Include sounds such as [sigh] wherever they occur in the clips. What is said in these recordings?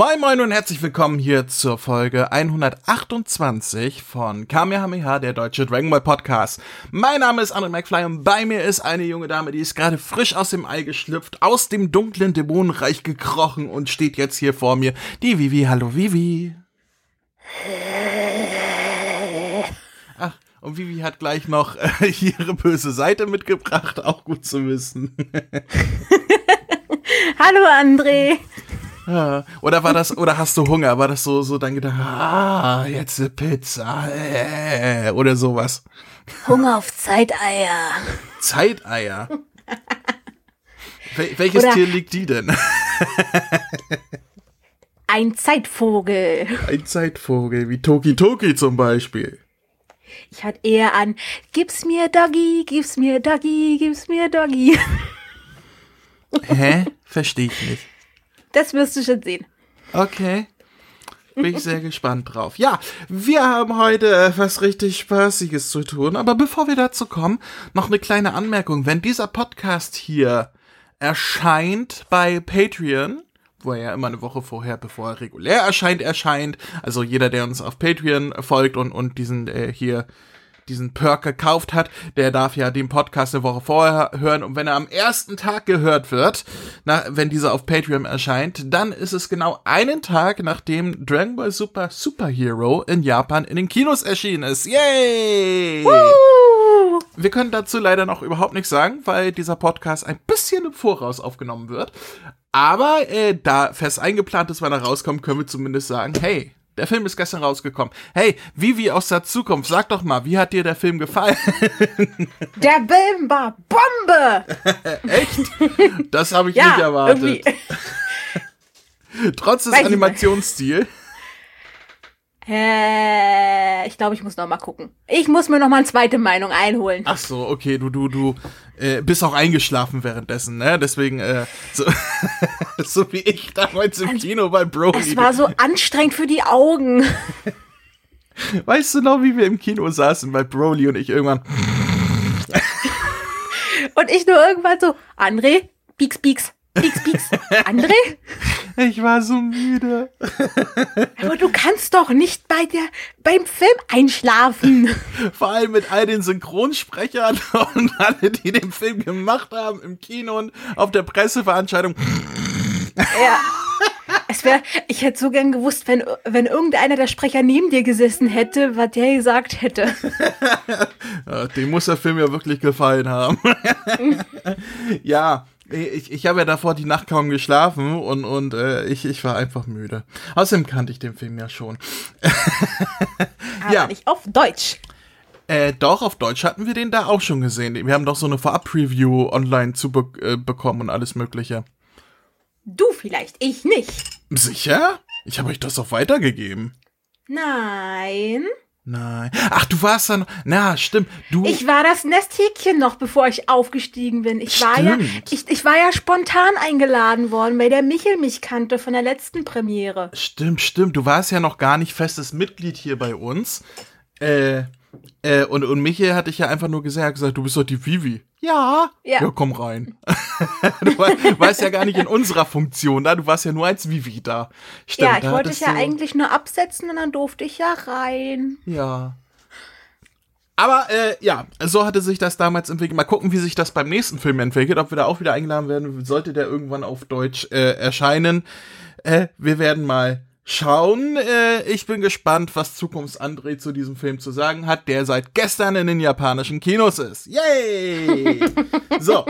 Moin Moin und herzlich willkommen hier zur Folge 128 von Kamehameha, der deutsche Dragon Ball Podcast. Mein Name ist André McFly und bei mir ist eine junge Dame, die ist gerade frisch aus dem Ei geschlüpft, aus dem dunklen Dämonenreich gekrochen und steht jetzt hier vor mir. Die Vivi, hallo Vivi. Ach, und Vivi hat gleich noch äh, ihre böse Seite mitgebracht, auch gut zu wissen. [laughs] Hallo André. [laughs] Oder war das, oder hast du Hunger? War das so, so dann gedacht, ah, jetzt eine Pizza, äh, oder sowas? Hunger auf Zeiteier. Zeiteier. Wel welches Oder- Tier liegt die denn? [laughs] Ein Zeitvogel. Ein Zeitvogel, wie Toki Toki zum Beispiel. Ich hatte eher an, gib's mir Doggy, gib's mir Doggy, gib's mir Doggy. Hä? Verstehe ich nicht. Das wirst du schon sehen. Okay. Bin ich sehr gespannt drauf. Ja, wir haben heute was richtig Spaßiges zu tun. Aber bevor wir dazu kommen, noch eine kleine Anmerkung. Wenn dieser Podcast hier erscheint bei Patreon, wo er ja immer eine Woche vorher, bevor er regulär erscheint, erscheint, also jeder, der uns auf Patreon folgt und, und diesen äh, hier diesen Perk gekauft hat, der darf ja den Podcast eine Woche vorher hören und wenn er am ersten Tag gehört wird, na, wenn dieser auf Patreon erscheint, dann ist es genau einen Tag, nachdem Dragon Ball Super Superhero in Japan in den Kinos erschienen ist. Yay! Wir können dazu leider noch überhaupt nichts sagen, weil dieser Podcast ein bisschen im Voraus aufgenommen wird. Aber äh, da fest eingeplant ist, wann er rauskommt, können wir zumindest sagen, hey, der Film ist gestern rausgekommen. Hey, Vivi aus der Zukunft, sag doch mal, wie hat dir der Film gefallen? [laughs] der Bimba Bombe. [laughs] Echt? Das habe ich Ja, nicht erwartet. irgendwie. [laughs] Trotz des Weiß. Animationsstils. Äh, ich glaube, ich muss noch mal gucken. Ich muss mir noch mal eine zweite Meinung einholen. Ach so, okay, du, du, du äh, bist auch eingeschlafen währenddessen, ne? Deswegen, äh, so, [laughs] so wie ich damals im Kino bei Broly. Es war so anstrengend für die Augen. Weißt du noch, wie wir im Kino saßen bei Broly und ich irgendwann. Und ich nur irgendwann so, André, pieks, pieks, pieks, pieks. André? Ich war so müde. Aber du kannst doch nicht bei der, beim Film einschlafen. Vor allem mit all den Synchronsprechern [laughs] und alle, die den Film gemacht haben im Kino und auf der Presseveranstaltung. Ja. Es wäre, ich hätte so gern gewusst, wenn, wenn irgendeiner der Sprecher neben dir gesessen hätte, was der gesagt hätte. [laughs] Ja, dem muss der Film ja wirklich gefallen haben. [laughs] ja, ich, ich habe ja davor die Nacht kaum geschlafen und, und äh, ich, ich war einfach müde. Außerdem kannte ich den Film ja schon. [laughs] Aber Ja. nicht auf Deutsch. Äh, doch, auf Deutsch hatten wir den da auch schon gesehen. Wir haben doch so eine Vorab-Preview online zu be äh, bekommen und alles mögliche. Du vielleicht, ich nicht. Sicher? Ich habe euch das doch weitergegeben. Nein. Nein. Ach, du warst dann. Na, stimmt. Du. Ich war das Nesthäkchen noch, bevor ich aufgestiegen bin. Ich war ja, Stimmt. ich, ich war ja spontan eingeladen worden, weil der Michel mich kannte von der letzten Premiere. Stimmt, stimmt. Du warst ja noch gar nicht festes Mitglied hier bei uns. Äh, äh, und, und Michael hatte ich ja einfach nur gesagt, gesagt, du bist doch die Vivi. Ja. Ja. Ja, komm rein. [laughs] du war, warst ja gar nicht in unserer Funktion da, du warst ja nur als Vivi da. Stimmt, ja, ich da wollte dich ja du- eigentlich nur absetzen und dann durfte ich ja rein. Ja. Aber äh, ja, so hatte sich das damals entwickelt. Mal gucken, wie sich das beim nächsten Film entwickelt, ob wir da auch wieder eingeladen werden. Sollte der irgendwann auf Deutsch äh, erscheinen. Äh, wir werden mal schauen. Äh, ich bin gespannt, was Zukunfts-André zu diesem Film zu sagen hat, der seit gestern in den japanischen Kinos ist. Yay! [laughs] so,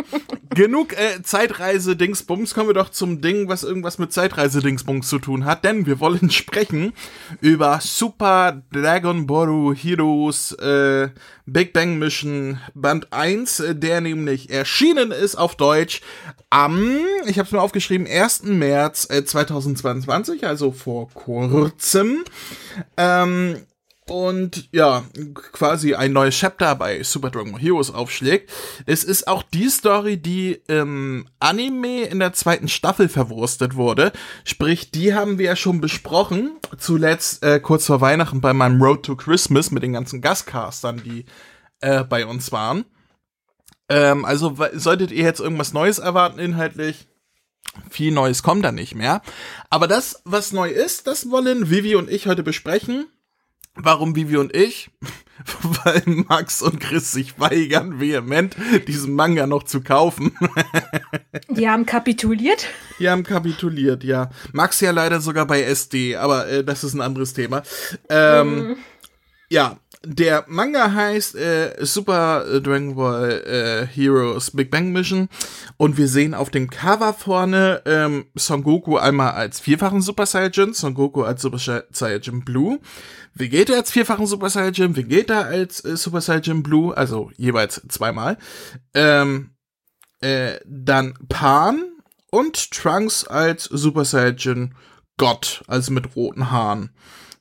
genug äh, Zeitreise-Dingsbums. Kommen wir doch zum Ding, was irgendwas mit Zeitreise-Dingsbums zu tun hat, denn wir wollen [laughs] sprechen über Super Dragon Ball Heroes äh, Big Bang Mission Band 1, äh, der nämlich erschienen ist auf Deutsch am, ich habe es mir aufgeschrieben, 1. März äh, 2022, also vor kurzem. Ähm, und ja, quasi ein neues Chapter bei Super Dragon Heroes aufschlägt. Es ist auch die Story, die im Anime in der zweiten Staffel verwurstet wurde. Sprich, die haben wir ja schon besprochen. Zuletzt äh, kurz vor Weihnachten bei meinem Road to Christmas mit den ganzen Gastcastern, die äh, bei uns waren. Ähm, also solltet ihr jetzt irgendwas Neues erwarten inhaltlich, Viel Neues kommt da nicht mehr. Aber das, was neu ist, das wollen Vivi und ich heute besprechen. Warum Vivi und ich? [laughs] Weil Max und Chris sich weigern vehement, diesen Manga noch zu kaufen. [laughs] Die haben kapituliert? Die haben kapituliert, ja. Max ja leider sogar bei SD, aber äh, das ist ein anderes Thema. Ähm, mhm. Ja, der Manga heißt äh, Super Dragon Ball äh, Heroes Big Bang Mission. Und wir sehen auf dem Cover vorne ähm, Son Goku einmal als vierfachen Super Saiyan, Son Goku als Super Saiyan Blue, Vegeta als vierfachen Super Saiyan, Vegeta als äh, Super Saiyan Blue, also jeweils zweimal, ähm, äh, dann Pan und Trunks als Super Saiyan Gott, also mit roten Haaren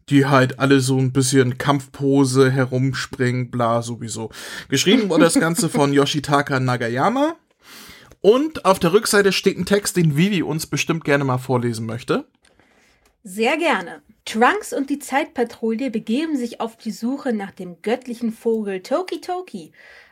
die halt alle so ein bisschen Kampfpose herumspringen, bla sowieso. Geschrieben wurde das Ganze von [laughs] Yoshitaka Nagayama. Und auf der Rückseite steht ein Text, den Vivi uns bestimmt gerne mal vorlesen möchte. Sehr gerne. Trunks und die Zeitpatrouille begeben sich auf die Suche nach dem göttlichen Vogel Toki Toki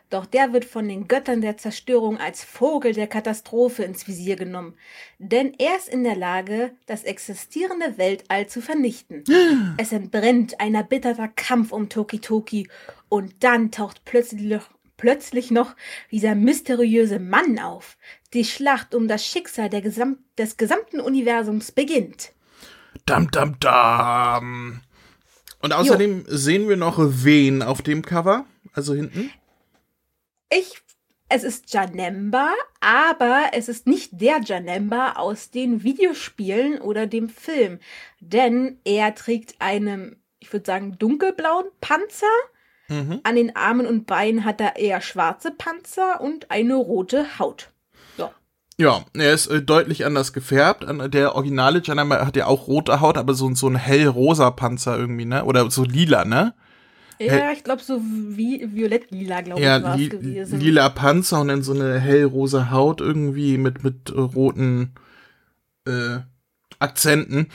doch der wird von den Göttern der Zerstörung als Vogel der Katastrophe ins Visier genommen. Denn er ist in der Lage, das existierende Weltall zu vernichten. [gasps] es entbrennt ein erbitterter Kampf um Toki Toki und dann taucht plötzlich, plötzlich noch dieser mysteriöse Mann auf. Die Schlacht um das Schicksal Gesam des gesamten Universums beginnt. Dam, dam, dam. Und außerdem jo. sehen wir noch wen auf dem Cover? Also hinten? Ich, es ist Janemba, aber es ist nicht der Janemba aus den Videospielen oder dem Film, denn er trägt einen, ich würde sagen, dunkelblauen Panzer. Mhm. An den Armen und Beinen hat er eher schwarze Panzer und eine rote Haut. So. Ja, er ist äh, deutlich anders gefärbt. Der originale Janemba hat ja auch rote Haut, aber so, so ein hellrosa Panzer irgendwie, ne? Oder so lila, ne? Ja, ich glaube so wie violett-lila, glaube ja, ich, war li gewesen. lila Panzer und dann so eine hellrosa Haut irgendwie mit, mit roten äh, Akzenten.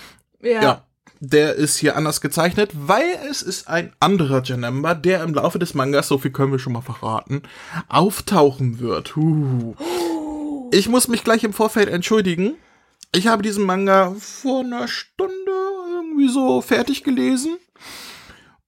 Ja. ja. Der ist hier anders gezeichnet, weil es ist ein anderer Janemba, der im Laufe des Mangas, so viel können wir schon mal verraten, auftauchen wird. Uh. Ich muss mich gleich im Vorfeld entschuldigen. Ich habe diesen Manga vor einer Stunde irgendwie so fertig gelesen.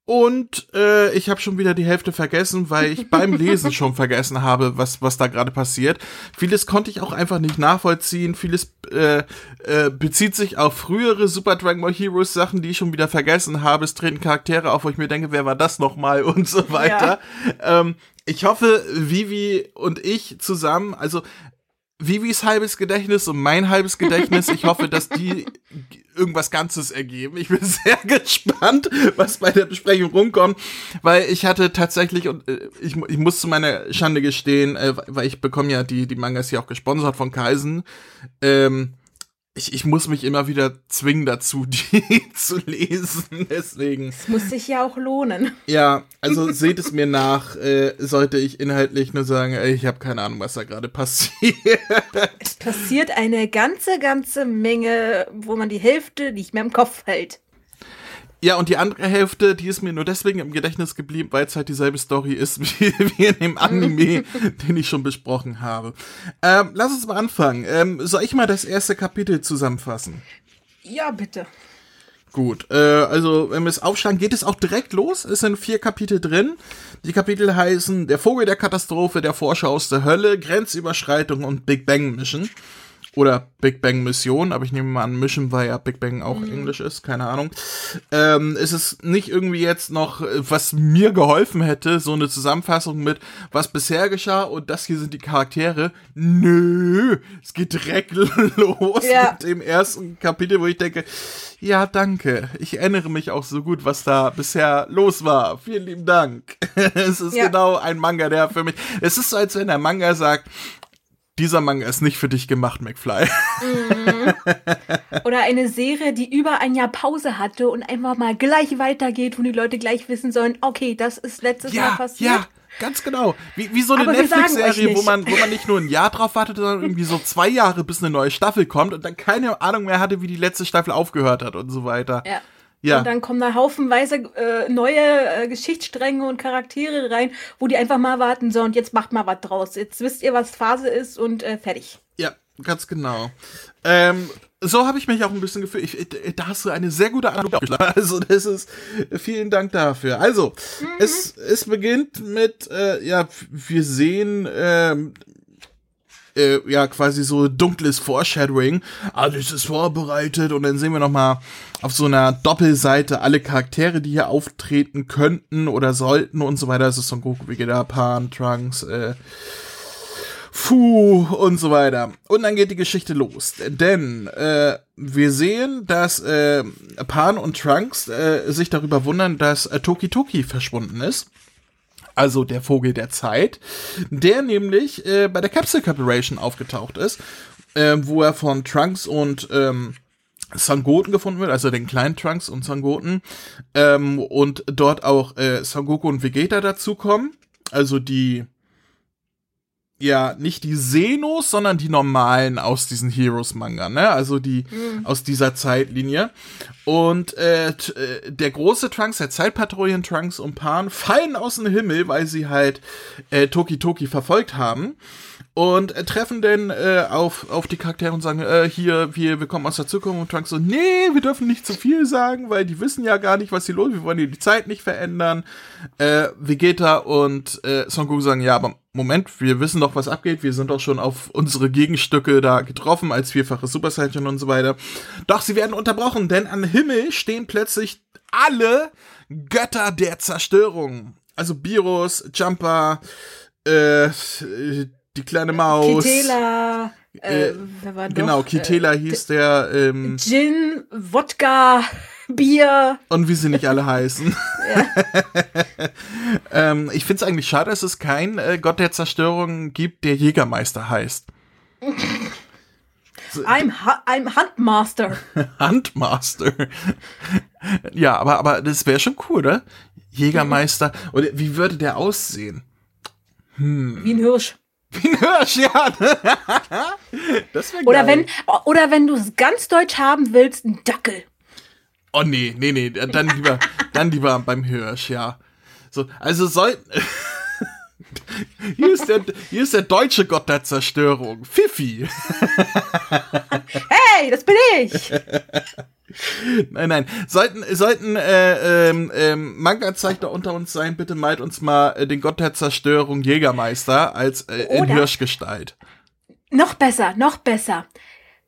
Und äh, ich habe schon wieder die Hälfte vergessen, weil ich beim Lesen schon vergessen habe, was, was da gerade passiert. Vieles konnte ich auch einfach nicht nachvollziehen. Vieles äh, äh, bezieht sich auf frühere Super Dragon Ball Heroes Sachen, die ich schon wieder vergessen habe. Es treten Charaktere auf, wo ich mir denke, wer war das nochmal [laughs] und so weiter. Ja. Ähm, ich hoffe, Vivi und ich zusammen, also Vivis halbes Gedächtnis und mein halbes Gedächtnis. Ich hoffe, dass die irgendwas Ganzes ergeben. Ich bin [laughs] sehr gespannt, was bei der Besprechung rumkommt, weil ich hatte tatsächlich und äh, ich, ich muss zu meiner Schande gestehen, äh, weil ich bekomme ja die die Mangas hier auch gesponsert von Kaisen. Ähm, ich, ich muss mich immer wieder zwingen dazu, [laughs] die zu lesen. Deswegen. Es muss sich ja auch lohnen. Ja, also seht es mir nach, äh, sollte ich inhaltlich nur sagen, ey, ich habe keine Ahnung, was da gerade passiert. Es passiert eine ganze, ganze Menge, wo man die Hälfte nicht mehr im Kopf hält. Ja, und die andere Hälfte, die ist mir nur deswegen im Gedächtnis geblieben, weil es halt dieselbe Story ist [laughs] wie, wie in dem Anime, [laughs] den ich schon besprochen habe. Ähm, lass uns mal anfangen. Ähm, soll ich mal das erste Kapitel zusammenfassen? Ja, bitte. Gut, äh, also wenn wir es aufschlagen, geht es auch direkt los. Es sind vier Kapitel drin. Die Kapitel heißen Der Vogel der Katastrophe, der Forscher aus der Hölle, Grenzüberschreitung und Big Bang Mission. Oder Big Bang Mission, aber ich nehme mal an, Mission, weil ja Big Bang auch mhm. Englisch ist, keine Ahnung. Ähm, es ist nicht irgendwie jetzt noch, was mir geholfen hätte, so eine Zusammenfassung mit, was bisher geschah und das hier sind die Charaktere. Nö, es geht direkt [laughs] los ja. mit dem ersten Kapitel, wo ich denke, ja, danke. Ich erinnere mich auch so gut, was da bisher los war. Vielen lieben Dank. [laughs] es ist ja. genau ein Manga, der für mich. Es ist so, als wenn der Manga sagt, dieser Manga ist nicht für dich gemacht, McFly. Mhm. Oder eine Serie, die über ein Jahr Pause hatte und einfach mal gleich weitergeht, wo die Leute gleich wissen sollen, okay, das ist letztes ja, Mal passiert. Ja, ganz genau. Wie, wie so eine Netflix-Serie, wo man, wo man nicht nur ein Jahr drauf wartet, sondern irgendwie so zwei Jahre, bis eine neue Staffel kommt und dann keine Ahnung mehr hatte, wie die letzte Staffel aufgehört hat und so weiter. Ja. Ja. Und dann kommen da haufenweise äh, neue äh, Geschichtsstränge und Charaktere rein, wo die einfach mal warten, so und jetzt macht mal was draus. Jetzt wisst ihr, was Phase ist und äh, fertig. Ja, Ganz genau. Ähm, so habe ich mich auch ein bisschen gefühlt. Ich, da hast du eine sehr gute Analogie. [laughs] Also das ist vielen Dank dafür. Also mhm. es es beginnt mit äh, ja wir sehen ähm, äh, ja quasi so dunkles Foreshadowing. Alles ist vorbereitet und dann sehen wir noch mal auf so einer Doppelseite alle Charaktere, die hier auftreten könnten oder sollten und so weiter. Das ist Son Goku, Vegeta, Pan, Trunks. Äh, Puh und so weiter. Und dann geht die Geschichte los. Denn äh, wir sehen, dass äh, Pan und Trunks äh, sich darüber wundern, dass äh, Toki Toki verschwunden ist. Also der Vogel der Zeit, der nämlich äh, bei der Capsule Corporation aufgetaucht ist, äh, wo er von Trunks und ähm, Sangoten gefunden wird, also den kleinen Trunks und Sangoten, ähm, und dort auch äh, Sangoku und Vegeta dazukommen, also die ja nicht die Senos, sondern die normalen aus diesen Heroes-Manga, ne? Also die mhm. aus dieser Zeitlinie. Und äh, äh, der große Trunks, der Zeitpatrouillen Trunks und Pan fallen aus dem Himmel, weil sie halt äh, Toki Toki verfolgt haben und äh, treffen dann äh, auf, auf die Charaktere und sagen, äh, hier, wir, wir kommen aus der Zukunft und Trunks so, nee, wir dürfen nicht zu viel sagen, weil die wissen ja gar nicht, was hier los ist, wir wollen hier die Zeit nicht verändern. Äh, Vegeta und äh, Son Goku sagen, ja, aber Moment, wir wissen doch, was abgeht, wir sind doch schon auf unsere Gegenstücke da getroffen, als vierfache Super Saiyan und so weiter. Doch sie werden unterbrochen, denn am Himmel stehen plötzlich alle Götter der Zerstörung. Also Biros, Jumper, äh, die kleine Maus. Kitela. Äh, äh, wer war genau, noch? Kitela äh, hieß der. Ähm, Gin, Wodka, [laughs] Bier. Und wie sie nicht alle heißen. [laughs] [laughs] ähm, ich finde es eigentlich schade, dass es keinen äh, Gott der Zerstörung gibt, der Jägermeister heißt. I'm, I'm Huntmaster. Huntmaster. ja, aber, aber das wäre schon cool, oder? Jägermeister. Oder wie würde der aussehen? Hm. Wie ein Hirsch. Wie ein Hirsch, ja. [laughs] das wäre Oder wenn, oder wenn du es ganz deutsch haben willst, ein Dackel. Oh nee, nee, nee, dann lieber, dann lieber beim Hirsch, ja. So, also soll. [laughs] hier, ist der, hier ist der deutsche Gott der Zerstörung. Fifi. [laughs] hey, das bin ich. [laughs] Nein, nein. Sollten, sollten äh, ähm, ähm, Manga-Zeichner unter uns sein, bitte malt uns mal äh, den Gott der Zerstörung Jägermeister als äh, in Hirschgestalt. Noch besser, noch besser.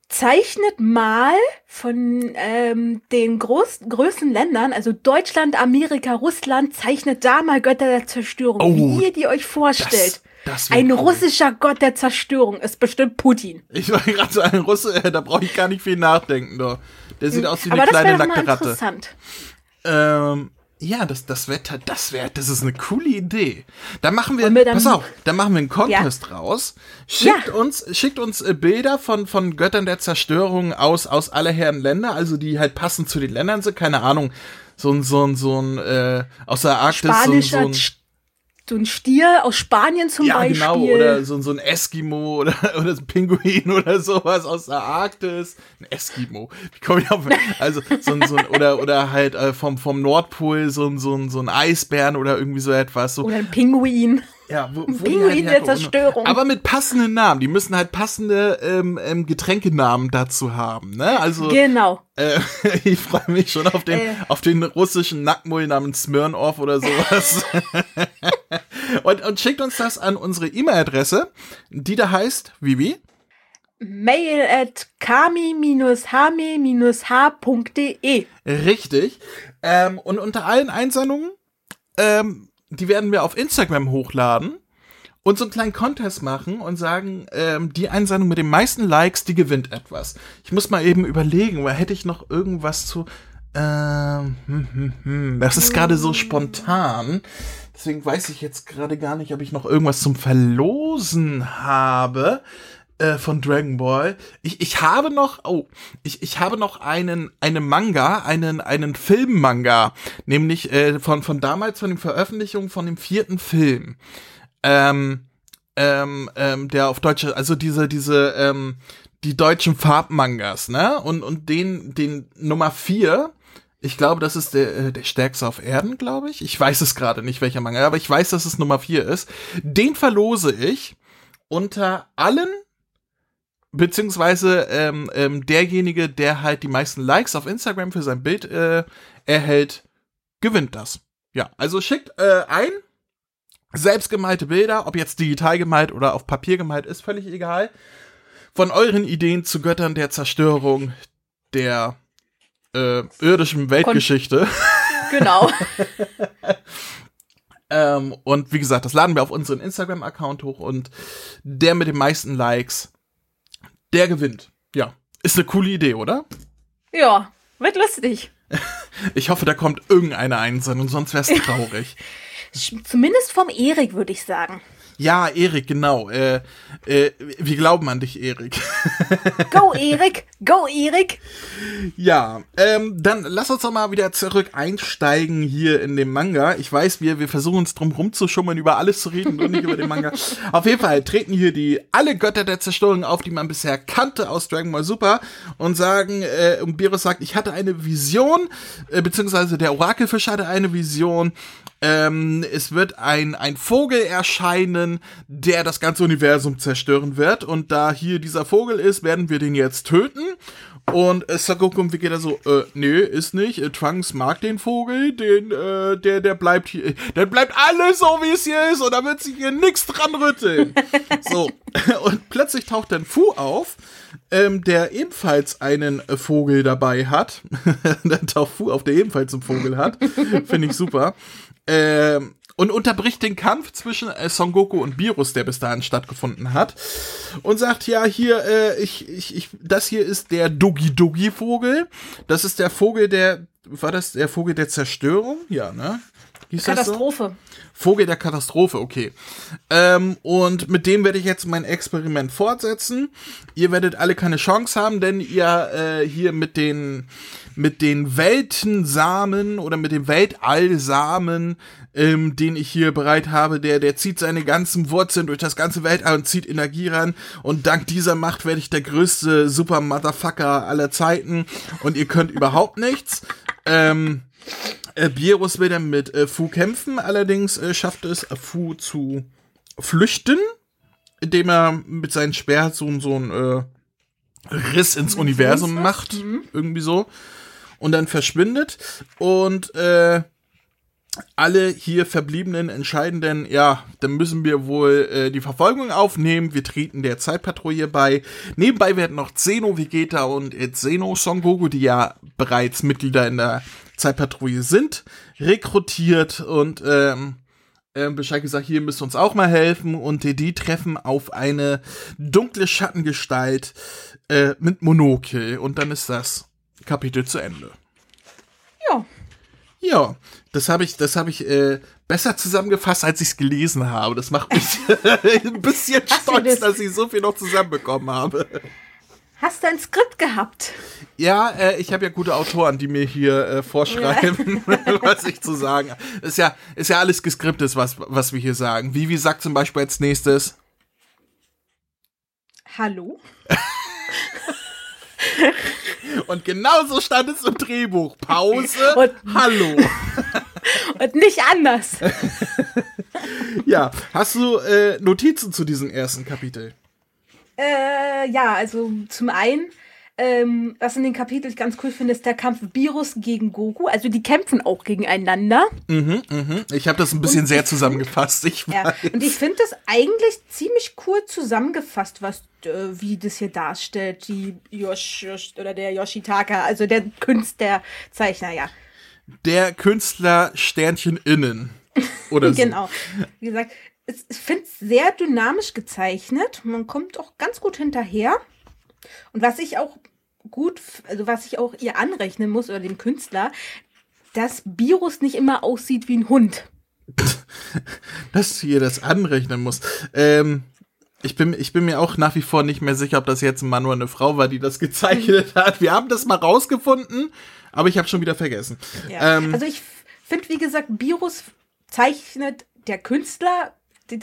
Zeichnet mal von ähm, den groß, größten Ländern, also Deutschland, Amerika, Russland, zeichnet da mal Götter der Zerstörung, oh, wie ihr die euch vorstellt. Das, das ein cool. russischer Gott der Zerstörung ist bestimmt Putin. Ich war gerade so ein Russe, äh, da brauche ich gar nicht viel nachdenken. Doch. Der sieht aus wie eine kleine nackte Ratte. Interessant. Ähm, ja, das, das wäre, das wäre, das ist eine coole Idee. Da machen wir, wir pass auf, da machen wir einen Contest ja. raus. Schickt ja. uns, schickt uns äh, Bilder von, von Göttern der Zerstörung aus, aus aller Herren Länder, also die halt passend zu den Ländern sind, keine Ahnung, so ein, so ein, so ein, äh, aus der Arktis, Spanischer so ein, so ein so ein Stier aus Spanien zum ja, Beispiel. Ja, genau, oder so, so ein Eskimo oder, [laughs] oder ein Pinguin oder sowas aus der Arktis. Ein Eskimo. Wie komme ich auf? Also, so ein, so ein, oder, oder halt äh, vom, vom Nordpol so ein, so ein, so ein Eisbären oder irgendwie so etwas. So. Oder ein Pinguin. Ja, wo, wo Pinguin halt der Zerstörung. Aber mit passenden Namen. Die müssen halt passende ähm, ähm, Getränkenamen dazu haben. Ne? Also, genau. Äh, [laughs] ich freue mich schon auf den, äh. auf den russischen Nackmull namens Smirnoff oder sowas. [laughs] und, und schickt uns das an unsere E-Mail-Adresse, die da heißt, Vivi? Mail at kami-hame-h.de. Richtig. Ähm, und unter allen Einsendungen ähm, die werden wir auf Instagram hochladen und so einen kleinen Contest machen und sagen, ähm, die Einsendung mit den meisten Likes, die gewinnt etwas. Ich muss mal eben überlegen, weil hätte ich noch irgendwas zu. Ähm, hm, hm, hm. Das ist gerade so spontan. Deswegen weiß ich jetzt gerade gar nicht, ob ich noch irgendwas zum Verlosen habe. Äh, von Dragon Ball. Ich, ich habe noch, oh, ich, ich habe noch einen, einen Manga, einen, einen Filmmanga, nämlich äh, von, von damals, von den Veröffentlichungen von dem vierten Film. Ähm, ähm, ähm, der auf Deutsch, also diese, diese, ähm, die deutschen Farbmangas, ne? Und, und den, den Nummer vier, ich glaube, das ist der, äh, der stärkste auf Erden, glaube ich. Ich weiß es gerade nicht, welcher Manga, aber ich weiß, dass es Nummer vier ist. Den verlose ich unter allen beziehungsweise ähm, ähm, derjenige, der halt die meisten Likes auf Instagram für sein Bild äh, erhält, gewinnt das. Ja, also schickt äh, ein selbstgemalte Bilder, ob jetzt digital gemalt oder auf Papier gemalt, ist völlig egal. Von euren Ideen zu Göttern der Zerstörung der äh, irdischen Weltgeschichte. [laughs] genau. [laughs] ähm, und wie gesagt, das laden wir auf unseren Instagram-Account hoch und der mit den meisten Likes, der gewinnt. Ja, ist eine coole Idee, oder? Ja, wird lustig. [laughs] ich hoffe, da kommt irgendeine Einsendung, sonst wäre es traurig. [laughs] Zumindest vom Erik, würde ich sagen. Ja, Erik, genau. Äh, äh, wir glauben an dich, Erik. Go, [laughs] Erik! Go, Erik! Ja, ähm, dann lass uns doch mal wieder zurück einsteigen hier in dem Manga. Ich weiß, wir, wir versuchen uns drum rumzuschummeln, über alles zu reden und nicht über den Manga. [laughs] Auf jeden Fall treten hier die alle Götter der Zerstörung auf, die man bisher kannte aus Dragon Ball Super und sagen, äh, und Beerus sagt, ich hatte eine Vision, äh, beziehungsweise der Orakelfisch hatte eine Vision ähm, es wird ein, ein Vogel erscheinen, der das ganze Universum zerstören wird. Und da hier dieser Vogel ist, werden wir den jetzt töten. Und äh, Sagoku und Vegeta so, äh, nee, ist nicht. Äh, Trunks mag den Vogel, den, äh, der, der bleibt hier, der bleibt alles so, wie es hier ist und da wird sich hier nichts dran rütteln. [laughs] so. [laughs] Und plötzlich taucht dann Fu auf, ähm, der ebenfalls einen äh, Vogel dabei hat. [laughs] dann taucht Fu auf, der ebenfalls einen Vogel hat. Finde ich super. Ähm, und unterbricht den Kampf zwischen äh, Son Goku und Virus, der bis dahin stattgefunden hat, und sagt ja hier, äh, ich, ich, ich, das hier ist der Dogi Dogi Vogel. Das ist der Vogel der, war das der Vogel der Zerstörung? Ja, ne? Hieß Katastrophe. So? Vogel der Katastrophe, okay. Ähm, und mit dem werde ich jetzt mein Experiment fortsetzen. Ihr werdet alle keine Chance haben, denn ihr äh, hier mit den mit den Weltensamen oder mit dem Weltallsamen, ähm, den ich hier bereit habe, der, der zieht seine ganzen Wurzeln durch das ganze Weltall und zieht Energie ran. Und dank dieser Macht werde ich der größte Super Motherfucker aller Zeiten. Und ihr könnt überhaupt nichts. Ähm, äh, Bierus will dann mit äh, Fu kämpfen, allerdings äh, schafft es äh, Fu zu flüchten, indem er mit seinem Speer so, so ein äh, Riss ins Universum macht. Mhm. Irgendwie so und dann verschwindet und äh, alle hier verbliebenen entscheidenden, ja, dann müssen wir wohl äh, die Verfolgung aufnehmen. Wir treten der Zeitpatrouille bei. Nebenbei werden noch Zeno Vegeta und Zeno Son Goku, die ja bereits Mitglieder in der Zeitpatrouille sind, rekrutiert und ähm, äh, Bescheid gesagt, hier müsst ihr uns auch mal helfen. Und die, die treffen auf eine dunkle Schattengestalt äh, mit Monokel. Und dann ist das Kapitel zu Ende. Ja. Ja, das habe ich, das habe ich äh, besser zusammengefasst, als ich es gelesen habe. Das macht mich [laughs] ein bisschen stolz, das? dass ich so viel noch zusammenbekommen habe. Hast du ein Skript gehabt? Ja, äh, ich habe ja gute Autoren, die mir hier äh, vorschreiben, ja. [laughs] was ich zu sagen habe. Ist ja, ist ja alles geskriptet, was, was wir hier sagen. Vivi sagt zum Beispiel als nächstes. Hallo? Und genauso stand es im Drehbuch. Pause, und, Hallo. [laughs] Und nicht anders. [laughs] ja, hast du äh, Notizen zu diesem ersten Kapitel? Äh, ja, also zum einen ähm, was in den Kapiteln ich ganz cool finde, ist der Kampf Virus gegen Goku. Also die kämpfen auch gegeneinander. Mhm, mhm. Ich habe das ein bisschen und sehr zusammengefasst. Ich ja, und ich finde das eigentlich ziemlich cool zusammengefasst, was äh, wie das hier darstellt, die Yosh, oder der Yoshitaka, also der Künstlerzeichner, ja. Der Künstler Sternchen innen. Oder [laughs] so. genau. Wie gesagt, ich finde es sehr dynamisch gezeichnet. Man kommt auch ganz gut hinterher. Und was ich auch gut, also was ich auch ihr anrechnen muss oder dem Künstler, dass Virus nicht immer aussieht wie ein Hund. [laughs] dass du ihr das anrechnen musst. Ähm, ich bin, ich bin mir auch nach wie vor nicht mehr sicher, ob das jetzt ein Mann oder eine Frau war, die das gezeichnet [laughs] hat. Wir haben das mal rausgefunden, aber ich habe schon wieder vergessen. Ja. Ähm, also ich finde, wie gesagt, Virus zeichnet der Künstler, die,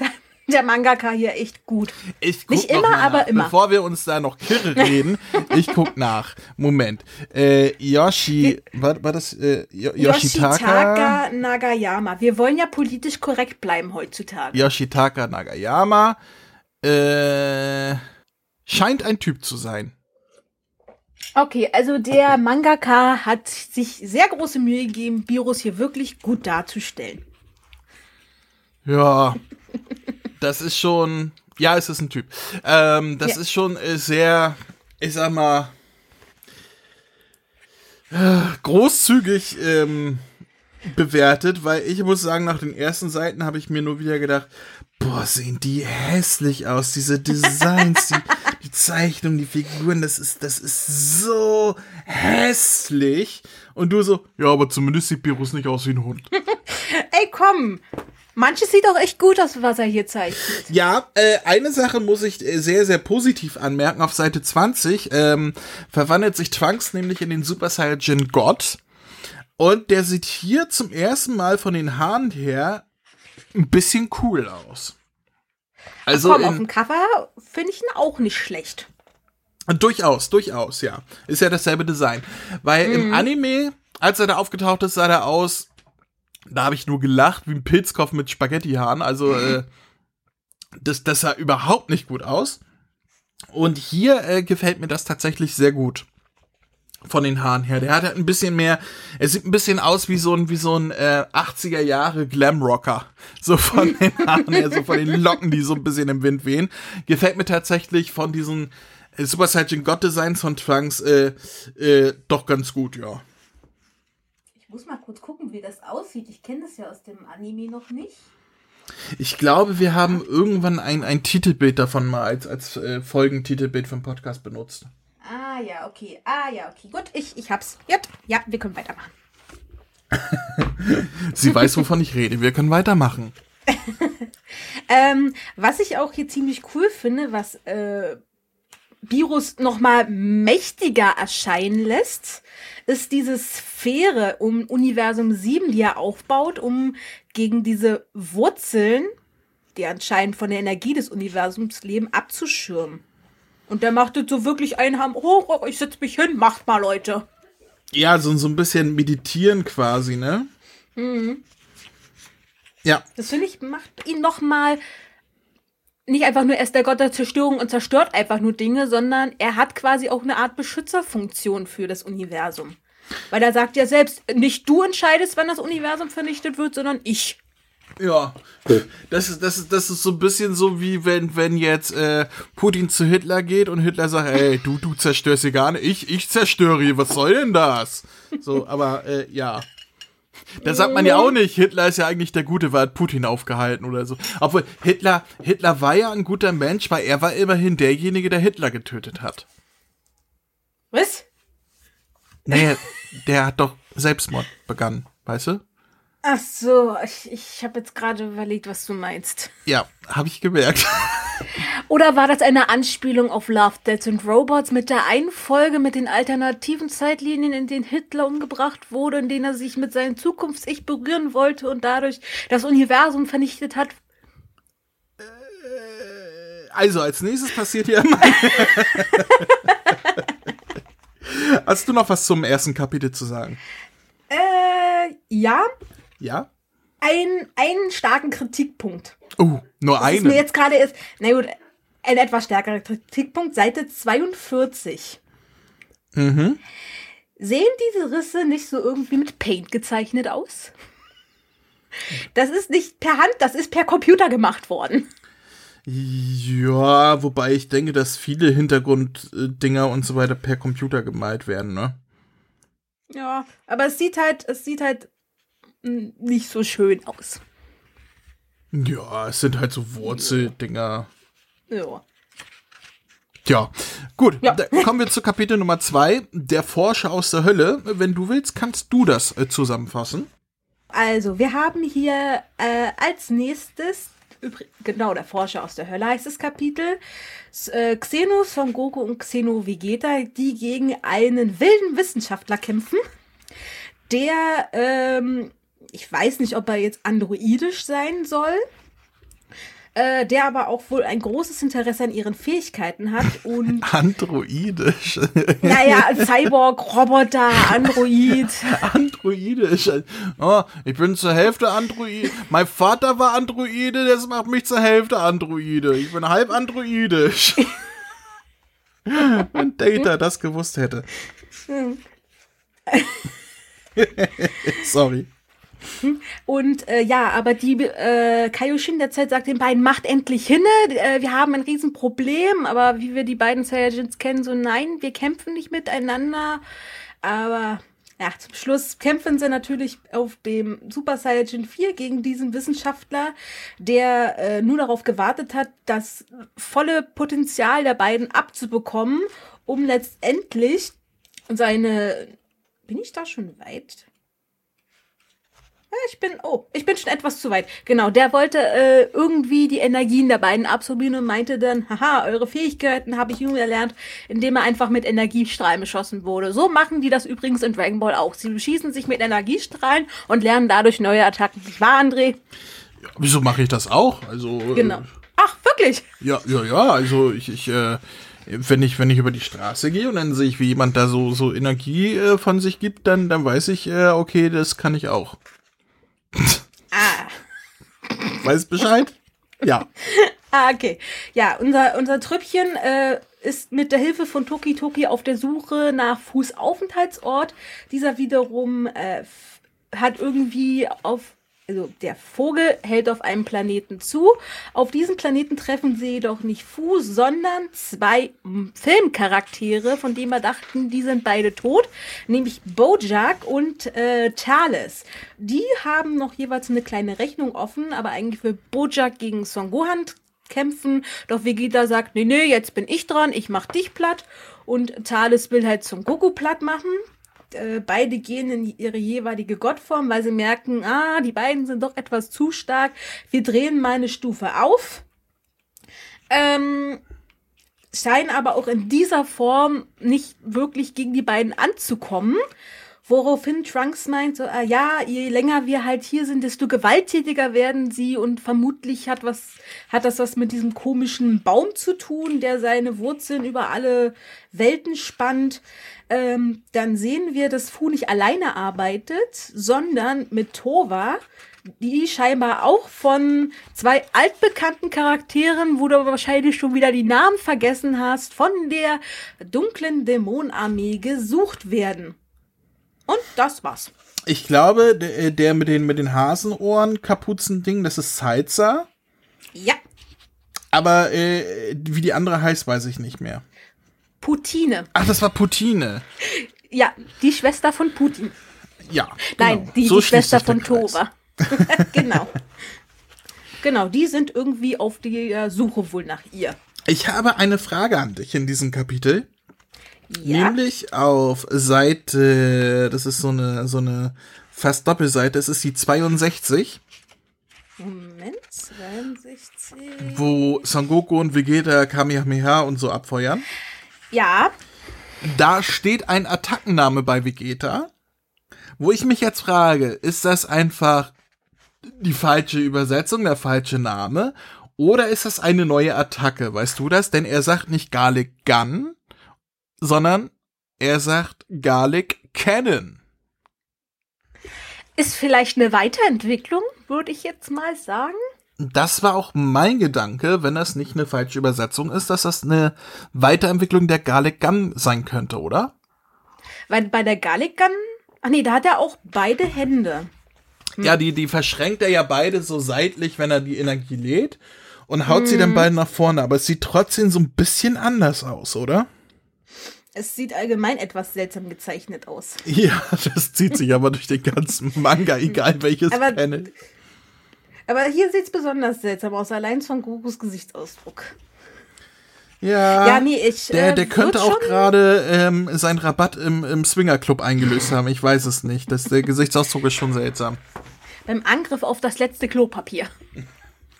der Mangaka hier echt gut. Ich guck Nicht immer, aber immer. Bevor wir uns da noch kirre [laughs] reden, ich guck nach. Moment. Äh, Yoshi, war, war das äh, Yoshitaka? Yoshitaka Nagayama. Wir wollen ja politisch korrekt bleiben heutzutage. Yoshitaka Nagayama. Äh, scheint ein Typ zu sein. Okay, also der Mangaka hat sich sehr große Mühe gegeben, Virus hier wirklich gut darzustellen. Ja, [laughs] das ist schon, ja, es ist ein Typ. Ähm, das Ja. ist schon sehr, ich sag mal, großzügig ähm, bewertet, weil ich muss sagen, nach den ersten Seiten habe ich mir nur wieder gedacht, boah, sehen die hässlich aus, diese Designs, die, [laughs] die Zeichnungen, die Figuren, das ist, das ist so hässlich. Und du so, ja, aber zumindest sieht Virus nicht aus wie ein Hund. [laughs] Ey, komm! Manches sieht auch echt gut aus, was er hier zeichnet. Ja, äh, eine Sache muss ich äh, sehr, sehr positiv anmerken. Auf Seite 20 ähm, verwandelt sich Trunks nämlich in den Super Saiyan God. Und der sieht hier zum ersten Mal von den Haaren her ein bisschen cool aus. Also komm, auf dem Cover finde ich ihn auch nicht schlecht. Durchaus, durchaus, ja. Ist ja dasselbe Design. Weil im Anime, als er da aufgetaucht ist, sah er aus, da habe ich nur gelacht, wie ein Pilzkopf mit Spaghettihaaren. Also, äh, das, das sah überhaupt nicht gut aus. Und hier äh, gefällt mir das tatsächlich sehr gut. Von den Haaren her. Der hat halt ein bisschen mehr, er sieht ein bisschen aus wie so ein, wie so ein äh, 80er Jahre Glamrocker. So von [laughs] den Haaren her, so von den Locken, die so ein bisschen im Wind wehen. Gefällt mir tatsächlich von diesen äh, Super Saiyan God Designs von Trunks äh, äh, doch ganz gut, ja. Ich muss mal kurz gucken, wie das aussieht. Ich kenne das ja aus dem Anime noch nicht. Ich glaube, wir haben irgendwann ein, ein Titelbild davon mal als, als äh, Folgentitelbild vom Podcast benutzt. Ah ja, okay. Ah ja, okay. Gut, ich, ich hab's. Ja, ja, wir können weitermachen. [laughs] Sie weiß, wovon ich rede. Wir können weitermachen. [laughs] Ähm, was ich auch hier ziemlich cool finde, was äh, Virus nochmal mächtiger erscheinen lässt, ist diese Sphäre um Universum 7, die er aufbaut, um gegen diese Wurzeln, die anscheinend von der Energie des Universums leben, abzuschirmen. Und der macht jetzt so wirklich einen Ham, oh, oh, ich setz mich hin, macht mal, Leute. Ja, so, so ein bisschen meditieren quasi, ne? Ja, Das finde ich, macht ihn noch mal nicht einfach nur, er ist der Gott der Zerstörung und zerstört einfach nur Dinge, sondern er hat quasi auch eine Art Beschützerfunktion für das Universum. Weil er sagt ja selbst, nicht du entscheidest, wann das Universum vernichtet wird, sondern ich. ja. Das ist, das ist, das ist so ein bisschen so wie wenn, wenn jetzt äh, Putin zu Hitler geht und Hitler sagt, ey, du, du zerstörst hier gar nicht, ich, ich zerstöre hier, was soll denn das? So, aber äh, ja. Da sagt man ja auch nicht, Hitler ist ja eigentlich der Gute, weil hat Putin aufgehalten oder so. Obwohl, Hitler, Hitler war ja ein guter Mensch, weil er war immerhin derjenige, der Hitler getötet hat. Was? Naja, der hat doch Selbstmord begangen, weißt du? Ach so, ich, ich habe jetzt gerade überlegt, was du meinst. Ja, habe ich gemerkt. Oder war das eine Anspielung auf Love, Death and Robots mit der einen Folge mit den alternativen Zeitlinien, in denen Hitler umgebracht wurde, in denen er sich mit seinem Zukunfts-Ich berühren wollte und dadurch das Universum vernichtet hat? Also, als nächstes passiert hier. [laughs] Hast du noch was zum ersten Kapitel zu sagen? Äh, ja, Ja? ein, einen starken Kritikpunkt. Oh, nur Das ist mir jetzt gerade ist, na gut, ein etwas stärkerer Kritikpunkt, Seite 42. Mhm. Sehen diese Risse nicht so irgendwie mit Paint gezeichnet aus? Das ist nicht per Hand, das ist per Computer gemacht worden. Ja, wobei ich denke, dass viele Hintergrunddinger und so weiter per Computer gemalt werden, ne? Ja, aber es sieht halt, es sieht halt nicht so schön aus. Ja, es sind halt so Wurzeldinger. Ja. Ja, gut. Ja. Kommen wir zu Kapitel Nummer zwei. Der Forscher aus der Hölle. Wenn du willst, kannst du das äh, zusammenfassen. Also, wir haben hier äh, als nächstes, genau, der Forscher aus der Hölle heißt das Kapitel, äh, Xeno, Son Goku und Xeno Vegeta, die gegen einen wilden Wissenschaftler kämpfen, der, ähm, ich weiß nicht, ob er jetzt androidisch sein soll, äh, der aber auch wohl ein großes Interesse an ihren Fähigkeiten hat und, [laughs] Androidisch. naja, Cyborg, Roboter, Android, [laughs] Androidisch. Oh, ich bin zur Hälfte Android. Mein Vater war Androide, das macht mich zur Hälfte Androide. Ich bin halb androidisch. Wenn Data das gewusst hätte. [laughs] Sorry. [laughs] Und äh, ja, aber die äh, Kaioshin derzeit sagt den beiden, macht endlich hinne, äh, wir haben ein Riesenproblem, aber wie wir die beiden Saiyajins kennen, so nein, wir kämpfen nicht miteinander. Aber ja, zum Schluss kämpfen sie natürlich auf dem Super Saiyajin 4 gegen diesen Wissenschaftler, der äh, nur darauf gewartet hat, das volle Potenzial der beiden abzubekommen, um letztendlich seine. Bin ich da schon weit? Ich bin, oh, ich bin schon etwas zu weit. Genau, der wollte äh, irgendwie die Energien der beiden absorbieren und meinte dann, haha, eure Fähigkeiten habe ich nun erlernt, indem er einfach mit Energiestrahlen beschossen wurde. So machen die das übrigens in Dragon Ball auch. Sie beschießen sich mit Energiestrahlen und lernen dadurch neue Attacken. Nicht wahr, André? Ja, wieso mache ich das auch? Also. Genau. Ach, wirklich? Ja, ja, ja, also ich, ich, äh, wenn ich, wenn ich über die Straße gehe und dann sehe ich, wie jemand da so, so Energie äh, von sich gibt, dann, dann weiß ich, äh, okay, das kann ich auch. Ah. Weißt Bescheid? Ja. [laughs] Ah, okay. Ja, unser, unser Trüppchen äh, ist mit der Hilfe von Toki Toki auf der Suche nach Fußaufenthaltsort. Dieser wiederum äh, hat irgendwie auf also der Vogel hält auf einem Planeten zu. Auf diesem Planeten treffen sie jedoch nicht Fuß, sondern zwei Filmcharaktere, von denen wir dachten, die sind beide tot, nämlich Bojack und äh, Thales. Die haben noch jeweils eine kleine Rechnung offen, aber eigentlich will Bojack gegen Son Gohan kämpfen. Doch Vegeta sagt, nee, nee, jetzt bin ich dran, ich mach dich platt. Und Thales will halt Son Goku platt machen äh, beide gehen in ihre jeweilige Gottform, weil sie merken, ah, die beiden sind doch etwas zu stark. Wir drehen meine Stufe auf. Ähm, scheinen aber auch in dieser Form nicht wirklich gegen die beiden anzukommen. Woraufhin Trunks meint, so, ah, ja, je länger wir halt hier sind, desto gewalttätiger werden sie und vermutlich hat was, hat das was mit diesem komischen Baum zu tun, der seine Wurzeln über alle Welten spannt. Ähm, dann sehen wir, dass Fu nicht alleine arbeitet, sondern mit Tova, die scheinbar auch von zwei altbekannten Charakteren, wo du wahrscheinlich schon wieder die Namen vergessen hast, von der dunklen Dämonenarmee gesucht werden. Und das war's. Ich glaube, der, äh, der mit den, mit den Hasenohren, Kapuzen-Ding, das ist Salza. Ja. Aber äh, wie die andere heißt, weiß ich nicht mehr. Putine. Ach, das war Putine. Ja, die Schwester von Putin. Ja. Nein, genau. die, so die Schwester von Tova. [laughs] genau. Genau, die sind irgendwie auf der Suche wohl nach ihr. Ich habe eine Frage an dich in diesem Kapitel. Ja. Nämlich auf Seite, das ist so eine, so eine fast Doppelseite, es ist die 62. Moment, 62. Wo Son Goku und Vegeta Kamehameha und so abfeuern. Ja. Da steht ein Attackenname bei Vegeta. Wo ich mich jetzt frage, ist das einfach die falsche Übersetzung, der falsche Name? Oder ist das eine neue Attacke? Weißt du das? Denn er sagt nicht Garlic Gun, sondern er sagt Garlic Cannon. Ist vielleicht eine Weiterentwicklung, würde ich jetzt mal sagen. Das war auch mein Gedanke, wenn das nicht eine falsche Übersetzung ist, dass das eine Weiterentwicklung der Garlic Gun sein könnte, oder? Weil bei der Garlic Gun, ach nee, da hat er auch beide Hände. Hm. Ja, die, die verschränkt er ja beide so seitlich, wenn er die Energie lädt und haut hm. sie dann hm. beide nach vorne, aber es sieht trotzdem so ein bisschen anders aus, oder? Es sieht allgemein etwas seltsam gezeichnet aus. Ja, das zieht sich aber durch den ganzen Manga, egal welches aber, Panel. Aber hier sieht es besonders seltsam aus, allein von Gokus Gesichtsausdruck. Ja, ja nee, ich, der, äh, der könnte auch gerade ähm, seinen Rabatt im, im Swinger-Club eingelöst haben. Ich weiß es nicht. Das, der Gesichtsausdruck ist schon seltsam. Beim Angriff auf das letzte Klopapier.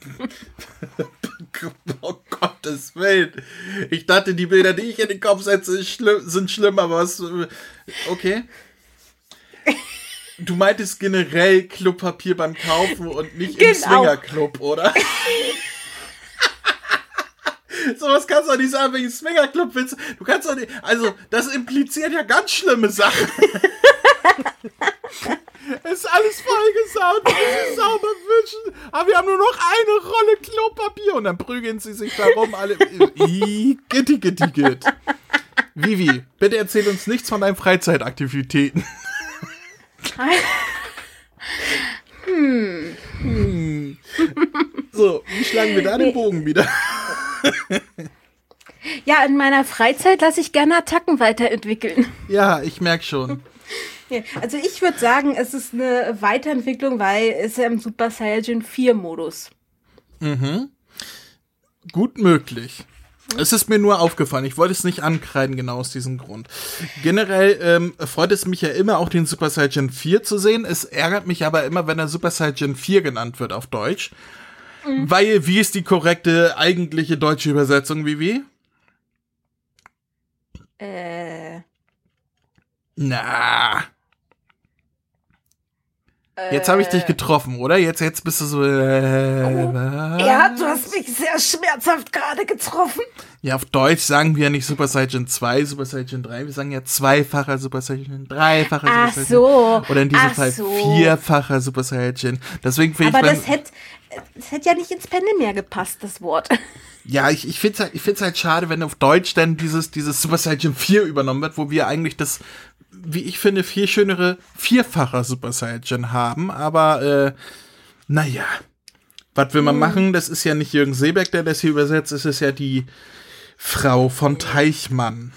[laughs] [laughs] oh Gottes Willen. Ich dachte, die Bilder, die ich in den Kopf setze, sind schlimm, aber was. Okay. Du meintest generell Klopapier beim Kaufen und nicht genau. im Swingerclub, oder? [laughs] so was kannst du doch nicht sagen wegen Swingerclub. Du kannst doch nicht. Also, das impliziert ja ganz schlimme Sachen. [laughs] ist alles vollgesaut, müssen sauber wischen. Aber wir haben nur noch eine Rolle Klopapier. Und dann prügeln sie sich darum alle. I, gitti, gitti, gitt. Vivi, bitte erzähl uns nichts von deinen Freizeitaktivitäten. hm. hm. So, wie schlagen wir da den Bogen wieder? Ja, in meiner Freizeit lasse ich gerne Attacken weiterentwickeln. Ja, ich merke schon. Also ich würde sagen, es ist eine Weiterentwicklung, weil es ja im Super Saiyan 4 Modus. Mhm. Gut möglich. Es ist mir nur aufgefallen. Ich wollte es nicht ankreiden, genau aus diesem Grund. Generell ähm, freut es mich ja immer, auch den Super Saiyan 4 zu sehen. Es ärgert mich aber immer, wenn er Super Saiyan 4 genannt wird auf Deutsch. Mhm. Weil, wie ist die korrekte eigentliche deutsche Übersetzung, Vivi? Äh. Na. Jetzt habe ich dich äh. getroffen, oder? Jetzt, jetzt bist du so. Äh, oh, ja, du hast mich sehr schmerzhaft gerade getroffen. Ja, auf Deutsch sagen wir ja nicht Super Saiyan 2, Super Saiyan 3. Wir sagen ja zweifacher Super Saiyan, dreifacher Ach Super Saiyan. so. Oder in diesem Ach Fall so. vierfacher Super Saiyan. Deswegen finde ich. Aber das hätte das hätte ja nicht ins Penne mehr gepasst, das Wort. Ja, ich, ich finde es halt, ich find's halt schade, wenn auf Deutsch dann dieses, dieses Super Saiyan 4 übernommen wird, wo wir eigentlich das wie ich finde, viel schönere vierfacher Super Saiyan haben, aber äh, naja. Was will man hm. machen? Das ist ja nicht Jürgen Seebeck, der das hier übersetzt, es ist ja die Frau von Teichmann.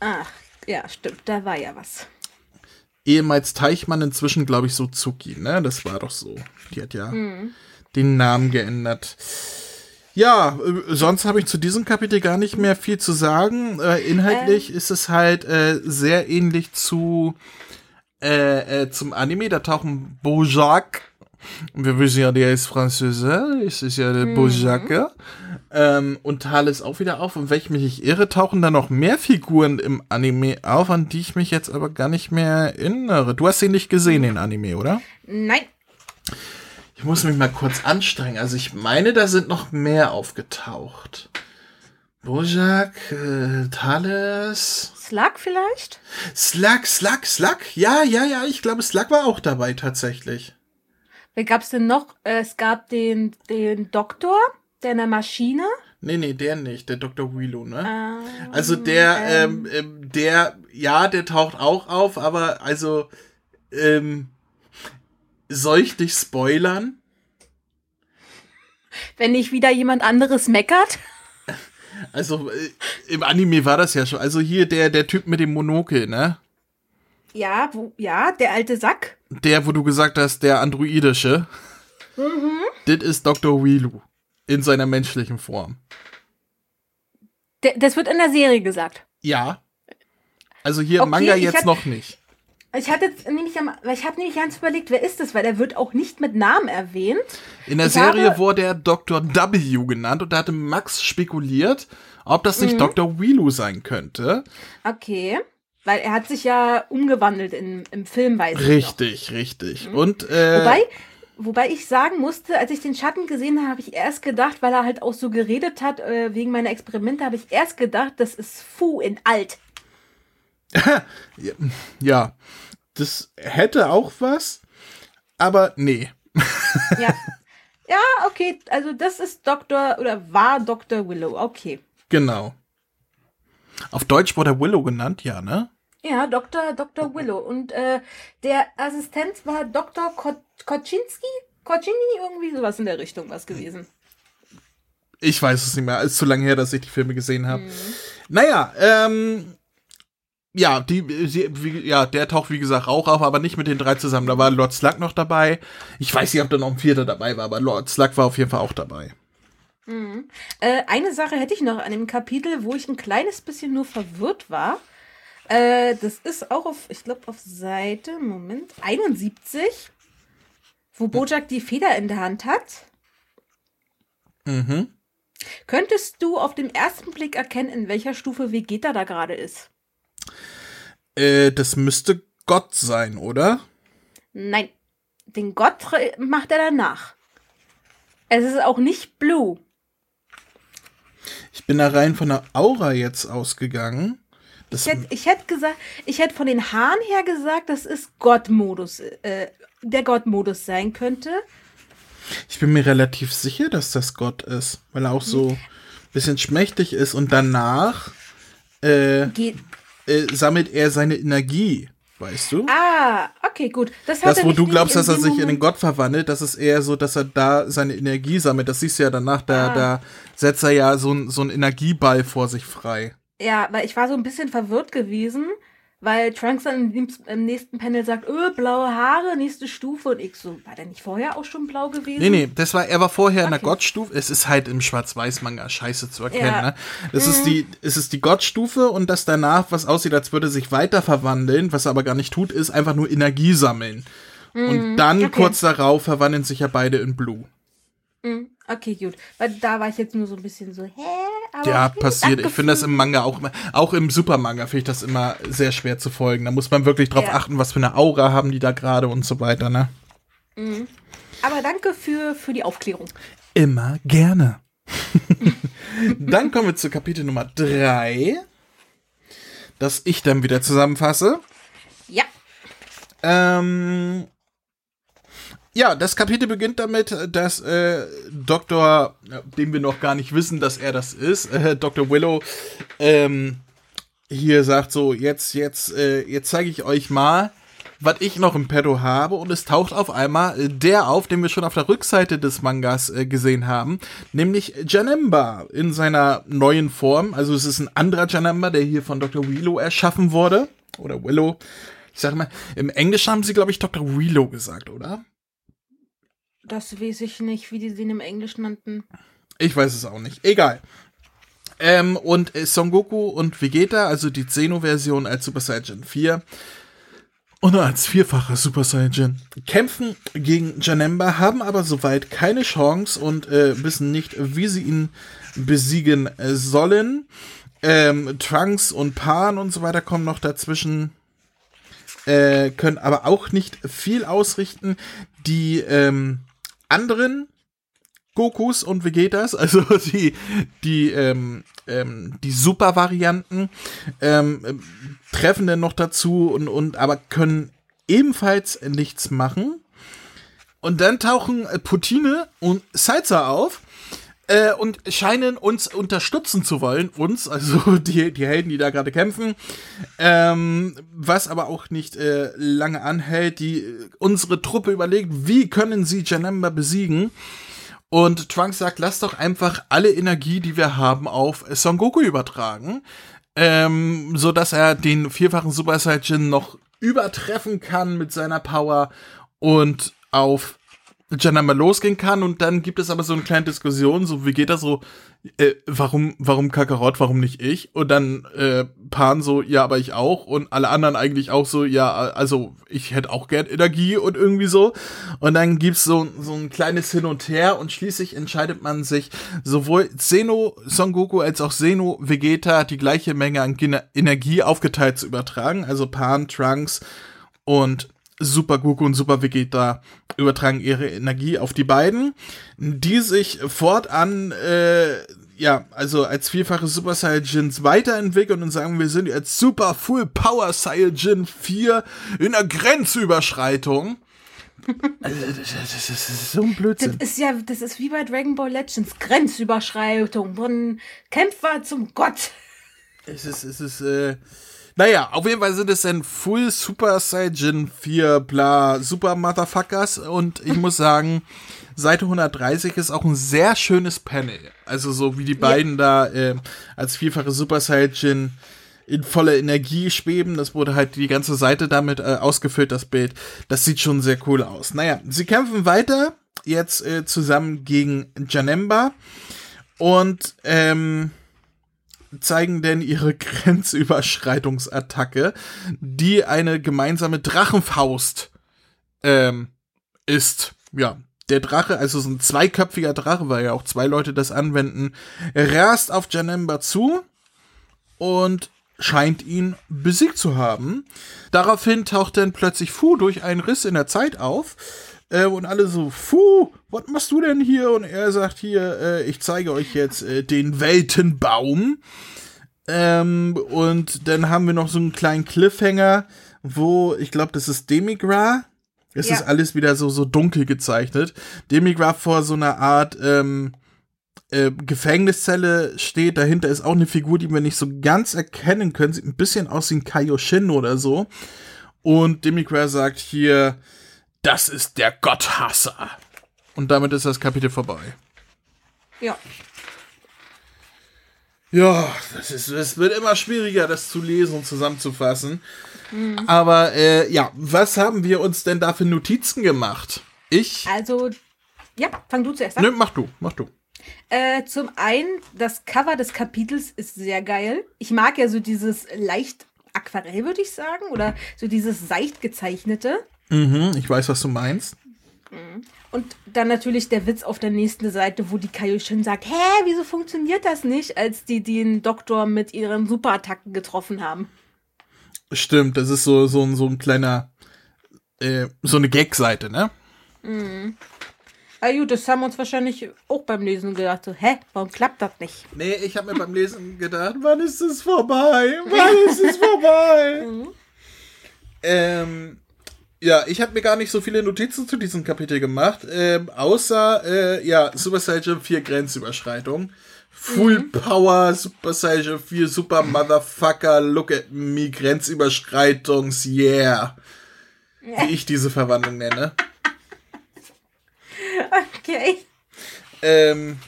Ach, ja, stimmt, da war ja was. Ehemals Teichmann, inzwischen glaube ich Suzuki, ne? Das war doch so. Die hat ja hm. den Namen geändert. Ja, äh, sonst habe ich zu diesem Kapitel gar nicht mehr viel zu sagen. Äh, inhaltlich ähm. ist es halt äh, sehr ähnlich zu äh, äh, zum Anime. Da tauchen Bojack. Wir wissen ja, der ist Französe. Es ist ja der mhm. Bojack. Ähm, und Thales auch wieder auf. Und wenn ich mich nicht irre, tauchen da noch mehr Figuren im Anime auf, an die ich mich jetzt aber gar nicht mehr erinnere. Du hast ihn nicht gesehen, den Anime, oder? Nein. Ich muss mich mal kurz anstrengen. Also ich meine, da sind noch mehr aufgetaucht. Bojack, äh, Thales. Slug vielleicht? Slug, Slug, Slug. Ja, ja, ja, ich glaube, Slug war auch dabei tatsächlich. Wer gab's denn noch? Äh, es gab den, den Doktor, der in der Maschine. Nee, nee, der nicht, der Dr. Willow, ne? Um, also der, ähm, ähm, der, ja, der taucht auch auf, aber also, ähm, soll ich dich spoilern? Wenn nicht wieder jemand anderes meckert? Also äh, im Anime war das ja schon. Also hier der, der Typ mit dem Monokel, ne? Ja, wo, ja, der alte Sack. Der, wo du gesagt hast, der androidische. Mhm. Das ist Dr. Wilu. In seiner menschlichen Form. D das wird in der Serie gesagt. Ja. Also hier okay, Manga jetzt noch nicht. Ich hatte nämlich, ich habe nämlich ganz überlegt, wer ist das, weil er wird auch nicht mit Namen erwähnt. In der ich Serie wurde er Dr. W genannt und da hatte Max spekuliert, ob das nicht mhm. Dr. Wilu sein könnte. Okay. Weil er hat sich ja umgewandelt in, im Film, weiß Richtig, richtig. Mhm. Und, äh, Wobei, wobei ich sagen musste, als ich den Schatten gesehen habe, habe ich erst gedacht, weil er halt auch so geredet hat, äh, wegen meiner Experimente, habe ich erst gedacht, das ist Fu in alt. [laughs] ja, das hätte auch was, aber nee. ja. Ja, okay, also das ist Dr. oder war Dr. Willow, okay. Genau. Auf Deutsch wurde er Willow genannt, ja, ne? Ja, Dr. Dr. Willow. Und äh, der Assistent war Dr. Ko Koczynski? Koczynski? Irgendwie sowas in der Richtung was gewesen. Ich weiß es nicht mehr. Es ist zu lange her, dass ich die Filme gesehen habe. Mhm. Naja, ähm, ja, die, die, wie, ja, der taucht wie gesagt auch auf, aber nicht mit den drei zusammen. Da war Lord Slug noch dabei. Ich weiß nicht, ob da noch ein vierter dabei war, aber Lord Slug war auf jeden Fall auch dabei. Mhm. Äh, eine Sache hätte ich noch an dem Kapitel, wo ich ein kleines bisschen nur verwirrt war. Äh, das ist auch auf, ich glaube, auf Seite, Moment, 71, wo hm. Bojack die Feder in der Hand hat. Mhm. Könntest du auf den ersten Blick erkennen, in welcher Stufe Vegeta da gerade ist? Äh, das müsste Gott sein, oder? Nein, den Gott macht er danach. Es ist auch nicht Blue. Ich bin da rein von der Aura jetzt ausgegangen. Ich hätte, ich hätte gesagt, ich hätte von den Haaren her gesagt, dass es Gott-Modus, äh, der Gott-Modus sein könnte. Ich bin mir relativ sicher, dass das Gott ist, weil er auch so ein bisschen schmächtig ist und danach äh, Geht. Äh, sammelt er seine Energie, weißt du? Ah, okay, gut. Das, das, wo du glaubst, dass er sich in den Moment- Gott verwandelt, das ist eher so, dass er da seine Energie sammelt. Das siehst du ja danach, da, Ah. da setzt er ja so, so einen Energieball vor sich frei. Ja, weil ich war so ein bisschen verwirrt gewesen, weil Trunks dann im, im nächsten Panel sagt, öh, blaue Haare, nächste Stufe. Und ich so, war der nicht vorher auch schon blau gewesen? Nee, nee, das war, er war vorher in der Okay. Gottstufe. Es ist halt im Schwarz-Weiß-Manga scheiße zu erkennen, Ja. ne? Das ist die, es ist die Gottstufe und das danach, was aussieht, als würde sich weiter verwandeln, was er aber gar nicht tut, ist einfach nur Energie sammeln. und dann Mhm, okay. kurz darauf verwandeln sich ja beide in Blue. Mm, Okay, gut. Weil da war ich jetzt nur so ein bisschen so, hä? Aber Ja, passiert. Ich finde das im Manga auch immer, auch im Supermanga finde ich das immer sehr schwer zu folgen. Da muss man wirklich drauf Ja. achten, was für eine Aura haben die da gerade und so weiter, ne? Aber danke für, für die Aufklärung. Immer gerne. [laughs] dann kommen wir zu Kapitel Nummer 3, das ich dann wieder zusammenfasse. Ja. Ähm, ja, das Kapitel beginnt damit, dass äh, Dr., ja, den wir noch gar nicht wissen, dass er das ist, äh, Dr. Willow, ähm, hier sagt so, jetzt, jetzt, äh, jetzt zeige ich euch mal, was ich noch im Petto habe und es taucht auf einmal äh, der auf, den wir schon auf der Rückseite des Mangas äh, gesehen haben, nämlich Janemba in seiner neuen Form. Also es ist ein anderer Janemba, der hier von Dr. Willow erschaffen wurde. Oder Willow. Ich sag mal, im Englischen haben sie, glaube ich, Dr. Willow gesagt, oder? Das weiß ich nicht, wie die den im Englisch nannten. Ich weiß es auch nicht. Egal. Ähm, und äh, Son Goku und Vegeta, also die Xeno-Version als Super Saiyan 4 und als vierfacher Super Saiyan, kämpfen gegen Janemba, haben aber soweit keine Chance und äh, wissen nicht, wie sie ihn besiegen äh, sollen. Ähm, Trunks und Pan und so weiter kommen noch dazwischen, äh, können aber auch nicht viel ausrichten. Die ähm, anderen Gokus und Vegetas, [laughs] also die, die, ähm, ähm, die Super-Varianten, ähm, ähm, treffen dann noch dazu und, und aber können ebenfalls nichts machen. Und dann tauchen äh, Putine und Salza auf äh, und scheinen uns unterstützen zu wollen, uns, also [laughs] die, die Helden, die da gerade kämpfen, ähm, was aber auch nicht äh, lange anhält. Die unsere Truppe überlegt, wie können sie Janemba besiegen? Und Trunks sagt, lass doch einfach alle Energie, die wir haben, auf Son Goku übertragen, ähm, so dass er den vierfachen Super Saiyan noch übertreffen kann mit seiner Power und auf Janama losgehen kann und dann gibt es aber so eine kleine Diskussion, so wie geht das so, äh, warum, warum Kakarot, warum nicht ich? Und dann äh, Pan so, ja, aber ich auch und alle anderen eigentlich auch so, ja, also ich hätte auch gern Energie und irgendwie so. Und dann gibt's so, so ein kleines Hin und Her und schließlich entscheidet man sich, sowohl Zeno Son Goku als auch Zeno Vegeta die gleiche Menge an Gene Energie aufgeteilt zu übertragen, also Pan, Trunks und Super Goku und Super Vegeta übertragen ihre Energie auf die beiden, die sich fortan, äh, ja, also als vierfache Super Saiyajins weiterentwickeln und sagen, wir sind jetzt Super Full Power Saiyajin 4 in der Grenzüberschreitung. [laughs] Also, das, das, das ist so ein Das Blödsinn. ist ja, das ist wie bei Dragon Ball Legends. Grenzüberschreitung. Von Kämpfer zum Gott. Es ist, es ist, äh, naja, auf jeden Fall sind es dann Full Super Saiyan 4 bla Super Motherfuckers und ich [laughs] muss sagen, Seite 130 ist auch ein sehr schönes Panel. Also so wie die beiden da äh, als vierfache Super Saiyan in voller Energie schweben. Das wurde halt die ganze Seite damit äh, ausgefüllt, das Bild. Das sieht schon sehr cool aus. Naja, sie kämpfen weiter, jetzt äh, zusammen gegen Janemba und ähm, zeigen denn ihre [laughs] Grenzüberschreitungsattacke, die eine gemeinsame Drachenfaust ähm, ist. Ja, der Drache, also so ein zweiköpfiger Drache, weil ja auch zwei Leute das anwenden, rast auf Janemba zu und scheint ihn besiegt zu haben. Daraufhin taucht dann plötzlich Fu durch einen Riss in der Zeit auf. Äh, und alle so, Fu, was machst du denn hier? Und er sagt hier, äh, ich zeige euch jetzt äh, den Weltenbaum. Ähm, und dann haben wir noch so einen kleinen Cliffhanger, wo, ich glaube, das ist Demigra. Es Ja. ist alles wieder so, so dunkel gezeichnet. Demigra vor so einer Art ähm, äh, Gefängniszelle steht. Dahinter ist auch eine Figur, die wir nicht so ganz erkennen können. Sieht ein bisschen aus wie ein Kaioshin oder so. Und Demigra sagt hier, das ist der Gotthasser. Und damit ist das Kapitel vorbei. Ja. Ja, das ist, es wird immer schwieriger, das zu lesen und zusammenzufassen. Aber äh, ja, was haben wir uns denn da für Notizen gemacht? Ich? Also, ja, fang du zuerst an. Nö, mach du, mach du. Äh, zum einen, das Cover des Kapitels ist sehr geil. Ich mag ja so dieses leicht Aquarell, würde ich sagen, oder so dieses seicht gezeichnete. Mhm, ich weiß, was du meinst. Und dann natürlich der Witz auf der nächsten Seite, wo die Kaioshin sagt, hä, wieso funktioniert das nicht, als die den Doktor mit ihren Superattacken getroffen haben. Stimmt, das ist so, so, ein- so ein kleiner, äh, so eine Gag-Seite, ne? Ah gut, das haben wir uns wahrscheinlich auch beim Lesen gedacht, so, hä, warum klappt das nicht? Nee, ich habe mir beim Lesen gedacht, wann ist es vorbei? Wann ist es vorbei? [laughs] ähm, ja, ich habe mir gar nicht so viele Notizen zu diesem Kapitel gemacht, ähm, außer, äh, ja, Super Saiyan 4 Grenzüberschreitung. Full Power, Super Saiyan 4, Super Motherfucker, Look at Me, Grenzüberschreitungs, yeah. Wie ich diese Verwandlung nenne. Okay. Ähm,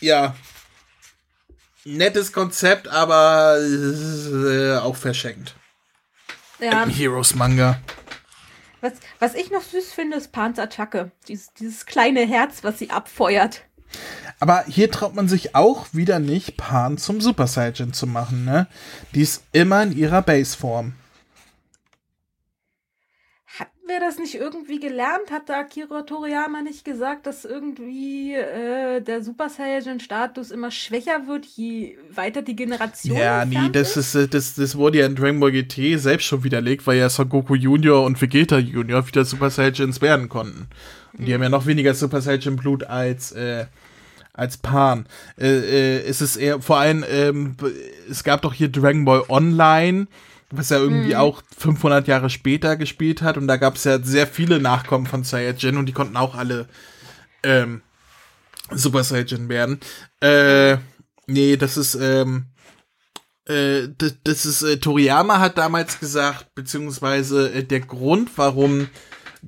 ja. Nettes Konzept, aber äh, auch verschenkt. Ja, Ein Heroes Manga. Was, was ich noch süß finde, ist Pans Attacke. Dieses, dieses kleine Herz, was sie abfeuert. Aber hier traut man sich auch wieder nicht, Pan zum Super Saiyan zu machen, ne? Die ist immer in ihrer Baseform. Wir das nicht irgendwie gelernt? Hat da Akira Toriyama nicht gesagt, dass irgendwie äh, der Super Saiyan-Status immer schwächer wird, je weiter die Generation Ja, nee, das ist, äh, das, das wurde ja in Dragon Ball GT selbst schon widerlegt, weil ja Son Goku Junior und Vegeta Junior wieder Super Saiyans werden konnten. Und die haben ja noch weniger Super Saiyan Blut als, äh, als Pan. Äh, äh, es ist eher, vor allem, ähm, es gab doch hier Dragon Ball Online, was ja irgendwie auch 500 Jahre später gespielt hat. Und da gab es ja sehr viele Nachkommen von Saiyajin und die konnten auch alle ähm, Super Saiyan werden. Äh, nee, das ist, ähm, äh, das, das ist, äh, Toriyama hat damals gesagt, beziehungsweise äh, der Grund, warum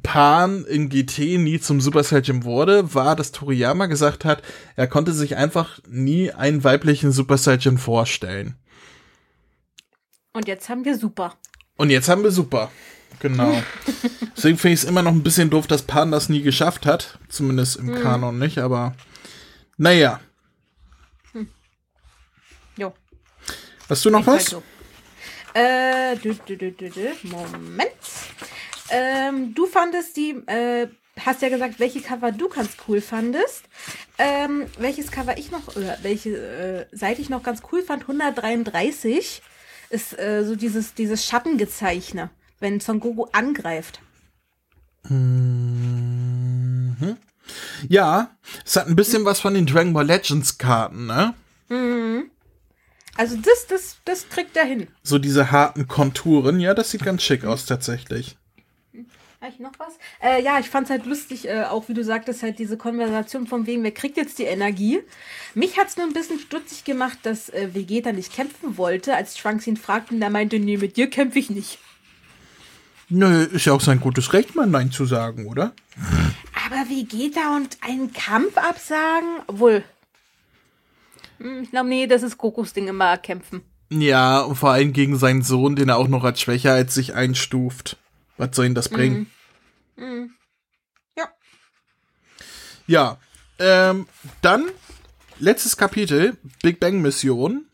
Pan in GT nie zum Super Saiyan wurde, war, dass Toriyama gesagt hat, er konnte sich einfach nie einen weiblichen Super Saiyan vorstellen. Und jetzt haben wir Super. Und jetzt haben wir Super. Genau. [laughs] Deswegen finde ich es immer noch ein bisschen doof, dass Pan das nie geschafft hat. Zumindest im Kanon nicht, aber naja. Jo. Hast du noch was? Also. Äh, dü, dü, dü, dü, dü. Moment. Ähm, du fandest die, äh, hast ja gesagt, welche Cover du ganz cool fandest. Ähm, welches Cover ich noch, oder welche äh, Seite ich noch ganz cool fand, 133, ist äh, so dieses, dieses Schattengezeichne, wenn Son Goku angreift. Ja, es hat ein bisschen was von den Dragon Ball Legends Karten, ne? Also das, das, das kriegt er hin. So diese harten Konturen. Ja, das sieht ganz schick aus tatsächlich. Habe ich noch was? Äh, ja, ich fand es halt lustig, äh, auch wie du sagtest, halt diese Konversation von wegen, wer kriegt jetzt die Energie? Mich hat es nur ein bisschen stutzig gemacht, dass äh, Vegeta nicht kämpfen wollte, als Trunks ihn fragte und er meinte, nee, mit dir kämpfe ich nicht. Nö, ist ja auch sein gutes Recht, mal Nein zu sagen, oder? Aber Vegeta und einen Kampf absagen? Obwohl. Hm, ich glaube, nee, das ist Gokus Ding immer kämpfen. Ja, und vor allem gegen seinen Sohn, den er auch noch als schwächer als sich einstuft. Was soll ihn das bringen? Ja. Ja, ähm, dann letztes Kapitel, Big Bang Mission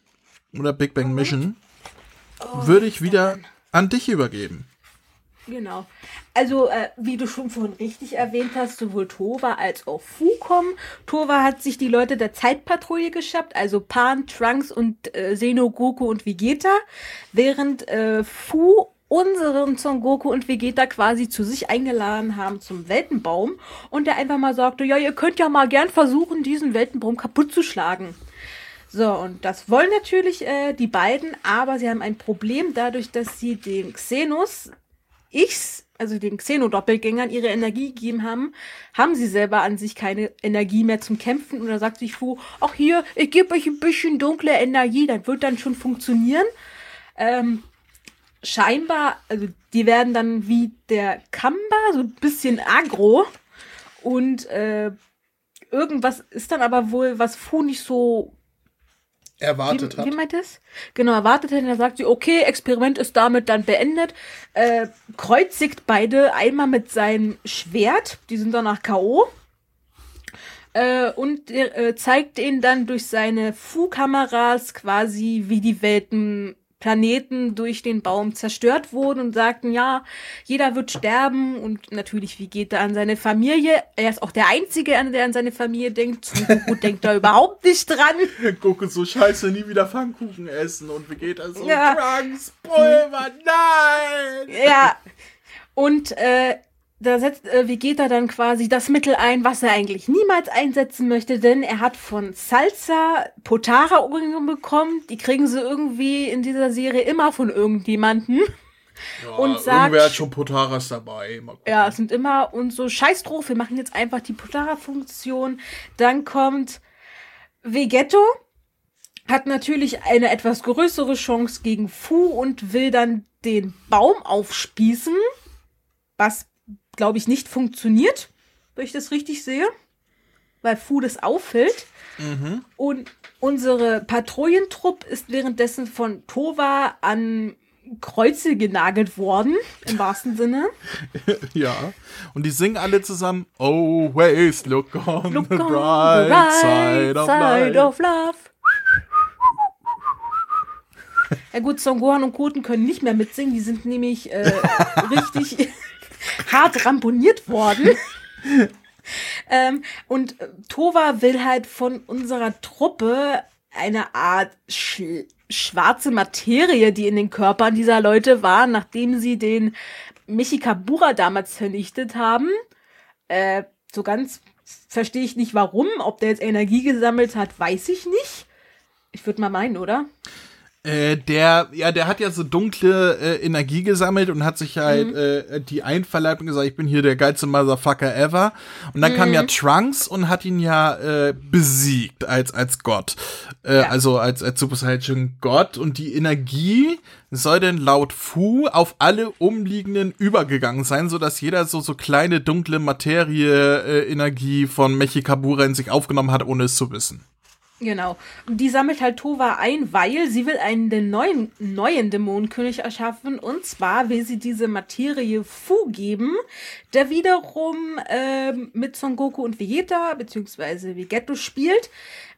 oder Big Bang Mission, würde ich wieder an dich übergeben. Genau. Also, äh, wie du schon vorhin richtig erwähnt hast, sowohl Tova als auch Fu kommen. Tova hat sich die Leute der Zeitpatrouille geschafft, also Pan, Trunks und äh, Seno, Goku und Vegeta, während äh, Fu unseren Son Goku und Vegeta quasi zu sich eingeladen haben zum Weltenbaum und der einfach mal sagte, ja, ihr könnt ja mal gern versuchen, diesen Weltenbaum kaputt zu schlagen. So, und das wollen natürlich äh, die beiden, aber sie haben ein Problem dadurch, dass sie den Xenos Ichs, also den Xeno-Doppelgängern, ihre Energie gegeben haben, haben sie selber an sich keine Energie mehr zum Kämpfen. Und da sagt sich Fu, ach hier, ich gebe euch ein bisschen dunkle Energie, das wird dann schon funktionieren. Ähm, scheinbar, also die werden dann wie der Kamba, so ein bisschen aggro. Und äh, irgendwas ist dann aber wohl, was Fu nicht so erwartet wie, hat. Wie meint das? Genau, erwartet hat. Und dann sagt sie, okay, Experiment ist damit dann beendet. Äh, kreuzigt beide einmal mit seinem Schwert. Die sind danach K.O. Äh, und äh, zeigt ihnen dann durch seine Fu-Kameras quasi, wie die Welten Planeten durch den Baum zerstört wurden und sagten, ja, jeder wird sterben und natürlich, wie geht er an seine Familie? Er ist auch der Einzige, der an seine Familie denkt. Goku [laughs] denkt da überhaupt nicht dran. Goku so scheiße, nie wieder Pfannkuchen essen und wie geht das so? Ja. Trunks, Pulver, nein! Ja. Und äh, da setzt äh, Vegeta dann quasi das Mittel ein, was er eigentlich niemals einsetzen möchte, denn er hat von Salsa Potara bekommen. Die kriegen sie irgendwie in dieser Serie immer von irgendjemanden. Ja, Und sagt- Irgendwer hat schon Potaras dabei. Ja, es sind immer und so scheiß drauf, wir machen jetzt einfach die Potara-Funktion. Dann kommt Vegetto, hat natürlich eine etwas größere Chance gegen Fu und will dann den Baum aufspießen, was, glaube ich, nicht funktioniert, wenn ich das richtig sehe, weil Fu das auffällt. Und unsere Patrouillentrupp ist währenddessen von Tova an Kreuze genagelt worden, im wahrsten Sinne. [laughs] Ja. Und die singen alle zusammen Always look on Look the on bright the right side of side life. of love. Ja gut, Son Gohan und Koten können nicht mehr mitsingen, die sind nämlich äh, [laughs] richtig hart ramponiert worden. [laughs] ähm, und Tova will halt von unserer Truppe eine Art sch schwarze Materie, die in den Körpern dieser Leute war, nachdem sie den Michikabura damals vernichtet haben. Äh, so ganz verstehe ich nicht warum. Ob der jetzt Energie gesammelt hat, weiß ich nicht. Ich würde mal meinen, oder? Äh, der, ja, der hat ja so dunkle äh, Energie gesammelt und hat sich halt Mhm. äh, die einverleibt und gesagt, ich bin hier der geilste Motherfucker ever. Und dann kam ja Mhm. Trunks und hat ihn ja äh, besiegt als als Gott, äh, Ja. also als als Super Saiyan Gott. Und die Energie soll denn laut Fu auf alle umliegenden übergegangen sein, so dass jeder so so kleine dunkle Materie äh, Energie von Mechikabura in sich aufgenommen hat, ohne es zu wissen. Genau. Und die sammelt halt Tova ein, weil sie will einen neuen, neuen Dämonenkönig erschaffen. Und zwar will sie diese Materie Fu geben, der wiederum ähm, mit Son Goku und Vegeta, beziehungsweise Vegetto spielt,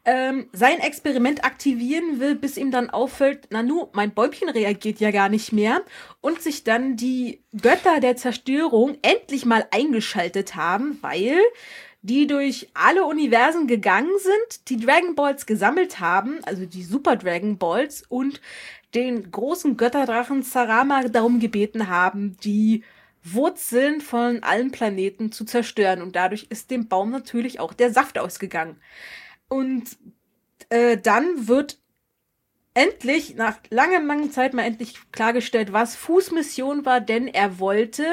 ähm, sein Experiment aktivieren will, bis ihm dann auffällt, Nanu, mein Bäumchen reagiert ja gar nicht mehr. Und sich dann die Götter der Zerstörung endlich mal eingeschaltet haben, weil die durch alle Universen gegangen sind, die Dragon Balls gesammelt haben, also die Super Dragon Balls und den großen Götterdrachen Sarama darum gebeten haben, die Wurzeln von allen Planeten zu zerstören. Und dadurch ist dem Baum natürlich auch der Saft ausgegangen. Und äh, dann wird endlich, nach langer, langer Zeit mal endlich klargestellt, was Fuß Mission war, denn er wollte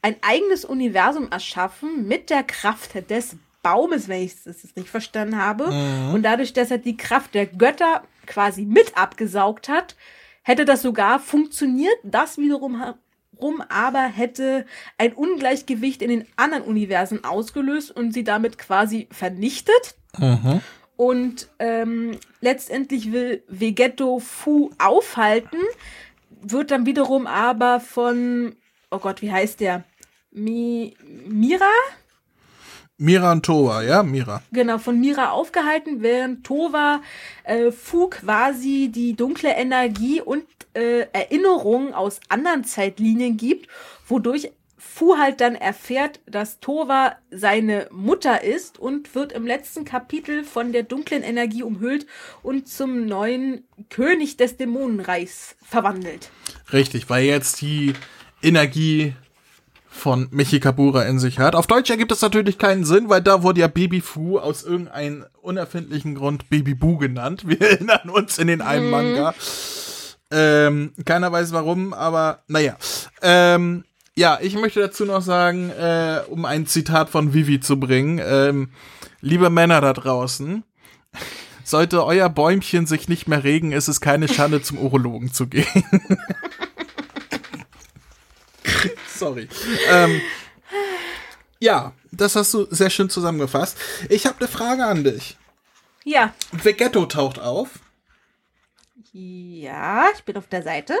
ein eigenes Universum erschaffen mit der Kraft des Baumes, wenn ich das jetzt nicht verstanden habe. Und dadurch, dass er die Kraft der Götter quasi mit abgesaugt hat, hätte das sogar funktioniert. Das wiederum herum aber hätte ein Ungleichgewicht in den anderen Universen ausgelöst und sie damit quasi vernichtet. Und ähm, letztendlich will Vegetto Fu aufhalten, wird dann wiederum aber von, oh Gott, wie heißt der? Mi Mira? Mira und Toa, ja, Mira. Genau, von Mira aufgehalten, während Tova äh, Fu quasi die dunkle Energie und äh, Erinnerungen aus anderen Zeitlinien gibt, wodurch Fu halt dann erfährt, dass Tova seine Mutter ist und wird im letzten Kapitel von der dunklen Energie umhüllt und zum neuen König des Dämonenreichs verwandelt. Richtig, weil jetzt die Energie von Michi Kabura in sich hat. Auf Deutsch ergibt es natürlich keinen Sinn, weil da wurde ja Baby Fu aus irgendeinem unerfindlichen Grund Baby Boo genannt. Wir [laughs] erinnern uns in den einen mhm. Manga. Ähm, keiner weiß warum, aber naja. Ähm, ja, ich möchte dazu noch sagen, äh, um ein Zitat von Vivi zu bringen, ähm, liebe Männer da draußen, [laughs] sollte euer Bäumchen sich nicht mehr regen, ist es keine Schande, zum Urologen zu gehen. [laughs] Sorry. Ähm, ja, das hast du sehr schön zusammengefasst. Ich habe eine Frage an dich. Ja. Vegetto taucht auf. Ja, ich bin auf der Seite.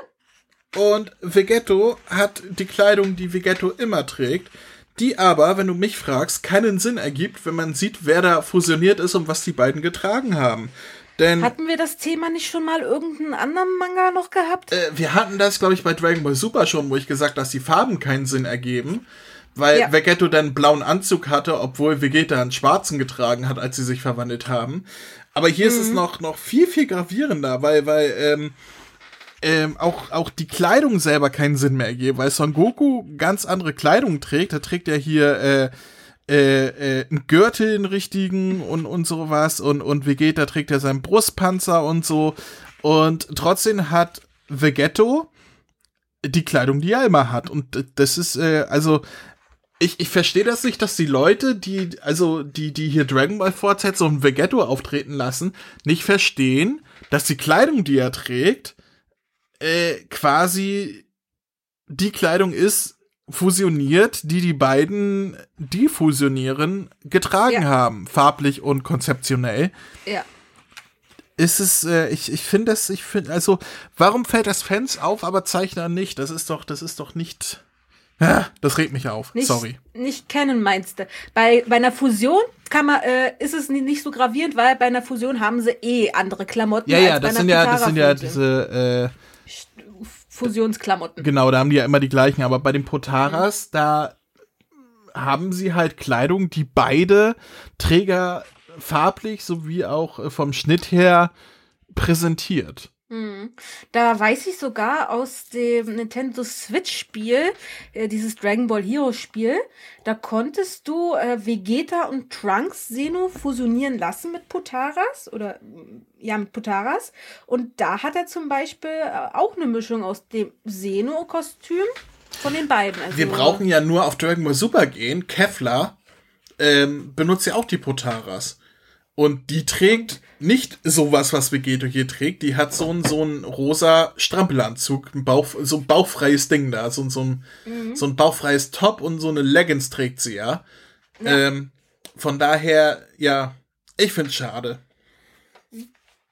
Und Vegetto hat die Kleidung, die Vegetto immer trägt, die aber, wenn du mich fragst, keinen Sinn ergibt, wenn man sieht, wer da fusioniert ist und was die beiden getragen haben. Denn, hatten wir das Thema nicht schon mal irgendeinen anderen Manga noch gehabt? Äh, wir hatten das, glaube ich, bei Dragon Ball Super schon, wo ich gesagt dass die Farben keinen Sinn ergeben. Weil ja. Vegetto dann einen blauen Anzug hatte, obwohl Vegeta einen schwarzen getragen hat, als sie sich verwandelt haben. Aber hier mhm. ist es mhm. noch, noch viel, viel gravierender, weil, weil ähm, ähm, auch, auch die Kleidung selber keinen Sinn mehr ergibt, weil Son Goku ganz andere Kleidung trägt. Er trägt ja hier äh, äh, äh, einen Gürtel, einen richtigen und, und sowas. Und, und Vegeta trägt ja seinen Brustpanzer und so. Und trotzdem hat Vegetto die Kleidung, die er immer hat. Und das ist, äh, also, ich, ich verstehe das nicht, dass die Leute, die, also, die, die hier Dragon Ball Fortsetzung und Vegetto auftreten lassen, nicht verstehen, dass die Kleidung, die er trägt, äh, quasi die Kleidung ist, fusioniert, die die beiden, die fusionieren, getragen ja. haben, farblich und konzeptionell. Ja. Ist es, äh, ich, ich finde das, ich finde, also, warum fällt das Fans auf, aber Zeichner nicht? Das ist doch, das ist doch nicht. Ja, das regt mich auf. Nicht, Sorry. Nicht kennen meinst du. Bei, bei einer Fusion kann man, äh, ist es nicht so gravierend, weil bei einer Fusion haben sie eh andere Klamotten. Ja, ja, das sind ja, das sind ja diese, äh, Fusionsklamotten. Genau, da haben die ja immer die gleichen. Aber bei den Potaras, mhm. da haben sie halt Kleidung, die beide Träger farblich sowie auch äh, vom Schnitt her präsentiert. Mhm. Da weiß ich sogar aus dem Nintendo Switch-Spiel, äh, dieses Dragon Ball Hero-Spiel, da konntest du äh, Vegeta und Trunks Seno fusionieren lassen mit Potaras oder ja, mit Potaras. Und da hat er zum Beispiel äh, auch eine Mischung aus dem Seno-Kostüm von den beiden. Also, Wir brauchen ja nur auf Dragon Ball Super gehen. Kevlar ähm, benutzt ja auch die Potaras. Und die trägt nicht sowas, was Vegeto hier trägt. Die hat so ein, so ein rosa Strampelanzug, ein Bauch, so ein bauchfreies Ding da, so, so, ein, mhm. so ein bauchfreies Top und so eine Leggings trägt sie ja. ja. Ähm, von daher, ja, ich find's schade.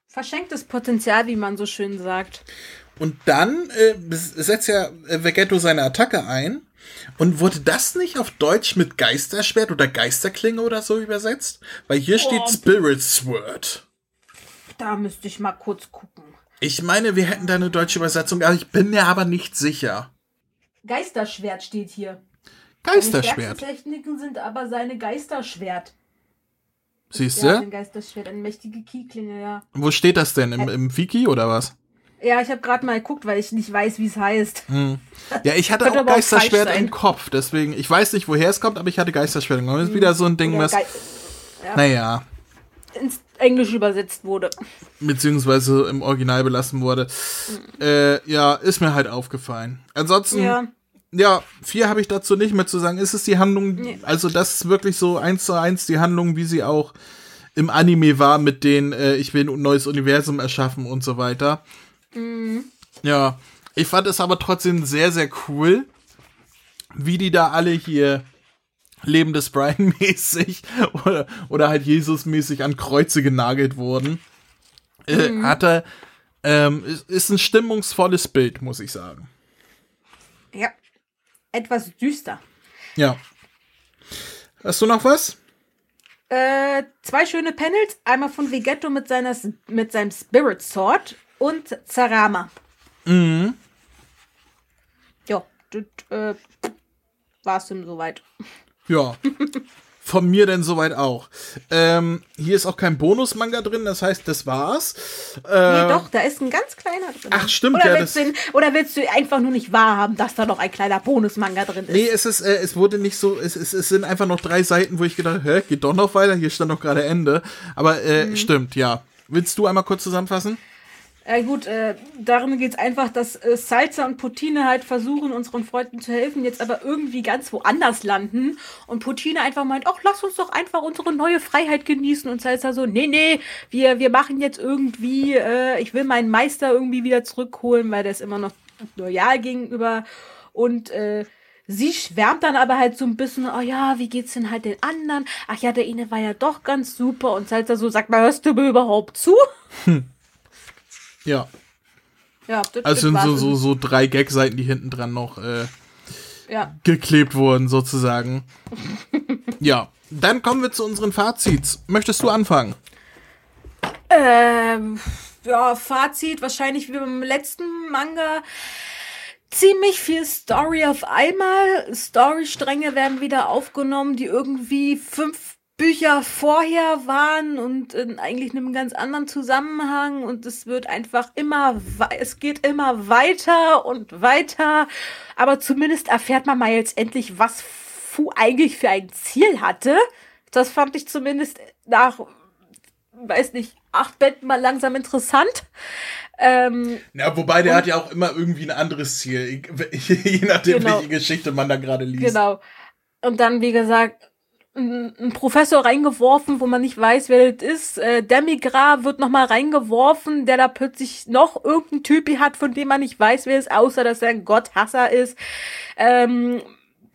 Verschenktes Potenzial, wie man so schön sagt. Und dann äh, setzt ja äh, Vegetto seine Attacke ein. Und wurde das nicht auf Deutsch mit Geisterschwert oder Geisterklinge oder so übersetzt? Weil hier steht oh, Spirit Sword. Da müsste ich mal kurz gucken. Ich meine, wir hätten da eine deutsche Übersetzung, aber ich bin mir aber nicht sicher. Geisterschwert steht hier. Geisterschwert. Seine Techniken sind aber seine Geisterschwert. Siehst du? Ja, ein Geisterschwert, eine mächtige Kieklinge, ja. Wo steht das denn? Im, im Wiki oder was? Ja, ich habe gerade mal geguckt, weil ich nicht weiß, wie es heißt. Hm. Ja, ich hatte auch Geisterschwert im Kopf, deswegen, ich weiß nicht, woher es kommt, aber ich hatte Geisterschwert im Kopf. Das ist wieder so ein Ding, was. Ja. Naja. Ins Englisch übersetzt wurde. Beziehungsweise im Original belassen wurde. Mhm. Äh, ja, ist mir halt aufgefallen. Ansonsten, ja, ja viel habe ich dazu nicht mehr zu sagen. Ist es die Handlung, nee. also das ist wirklich so eins zu eins die Handlung, wie sie auch im Anime war, mit den äh, ich will ein neues Universum erschaffen und so weiter. Mhm. Ja, ich fand es aber trotzdem sehr, sehr cool, wie die da alle hier Leben des Brian mäßig [laughs] oder, oder halt Jesus mäßig an Kreuze genagelt wurden. Äh, mhm. hatte, ähm, ist ein stimmungsvolles Bild, muss ich sagen. Ja. Etwas düster. Ja. Hast du noch was? Äh, zwei schöne Panels. Einmal von Vegetto mit, seiner, mit seinem Spirit Sword und Zarama. Mhm. Ja, das äh, war es ihm soweit. Ja. von mir denn soweit auch. Ähm, hier ist auch kein Bonus-Manga drin, das heißt, das war's. Äh, nee, doch, da ist ein ganz kleiner drin. Ach, stimmt, oder ja. Willst du, oder willst du einfach nur nicht wahrhaben, dass da noch ein kleiner Bonus-Manga drin ist? Nee, es ist, äh, es wurde nicht so, es, es, es sind einfach noch drei Seiten, wo ich gedacht hä, geht doch noch weiter, hier stand doch gerade Ende. Aber äh, mhm. stimmt, ja. Willst du einmal kurz zusammenfassen? Ja gut, äh, darum geht es einfach, dass äh, Salsa und Putine halt versuchen, unseren Freunden zu helfen, jetzt aber irgendwie ganz woanders landen. Und Putine einfach meint, ach, lass uns doch einfach unsere neue Freiheit genießen. Und Salsa so, nee, nee, wir, wir machen jetzt irgendwie, äh, ich will meinen Meister irgendwie wieder zurückholen, weil der ist immer noch loyal gegenüber. Und äh, Sie schwärmt dann aber halt so ein bisschen, oh ja, wie geht's denn halt den anderen? Ach ja, der eine war ja doch ganz super. Und Salsa so, sag mal, hörst du mir überhaupt zu? Hm. Ja. Ja, das also sind so, so, so drei Gag-Seiten, die hinten dran noch äh, ja. geklebt wurden, sozusagen. [laughs] ja. Dann kommen wir zu unseren Fazits. Möchtest du anfangen? Ähm, ja, Fazit wahrscheinlich wie beim letzten Manga. Ziemlich viel Story auf einmal. Storystränge werden wieder aufgenommen, die irgendwie fünf Bücher vorher waren und in eigentlich einem ganz anderen Zusammenhang und es wird einfach immer, es geht immer weiter und weiter, aber zumindest erfährt man mal jetzt endlich, was Fu eigentlich für ein Ziel hatte. Das fand ich zumindest nach, weiß nicht, acht Bänden mal langsam interessant. Ähm, ja, wobei der hat ja auch immer irgendwie ein anderes Ziel, [laughs] je nachdem, genau, welche Geschichte man da gerade liest. Genau. Und dann, wie gesagt, ein Professor reingeworfen, wo man nicht weiß, wer das ist. Äh, Demigra wird nochmal reingeworfen, der da plötzlich noch irgendeinen Typi hat, von dem man nicht weiß, wer es ist, außer dass er ein Gotthasser ist. Ähm,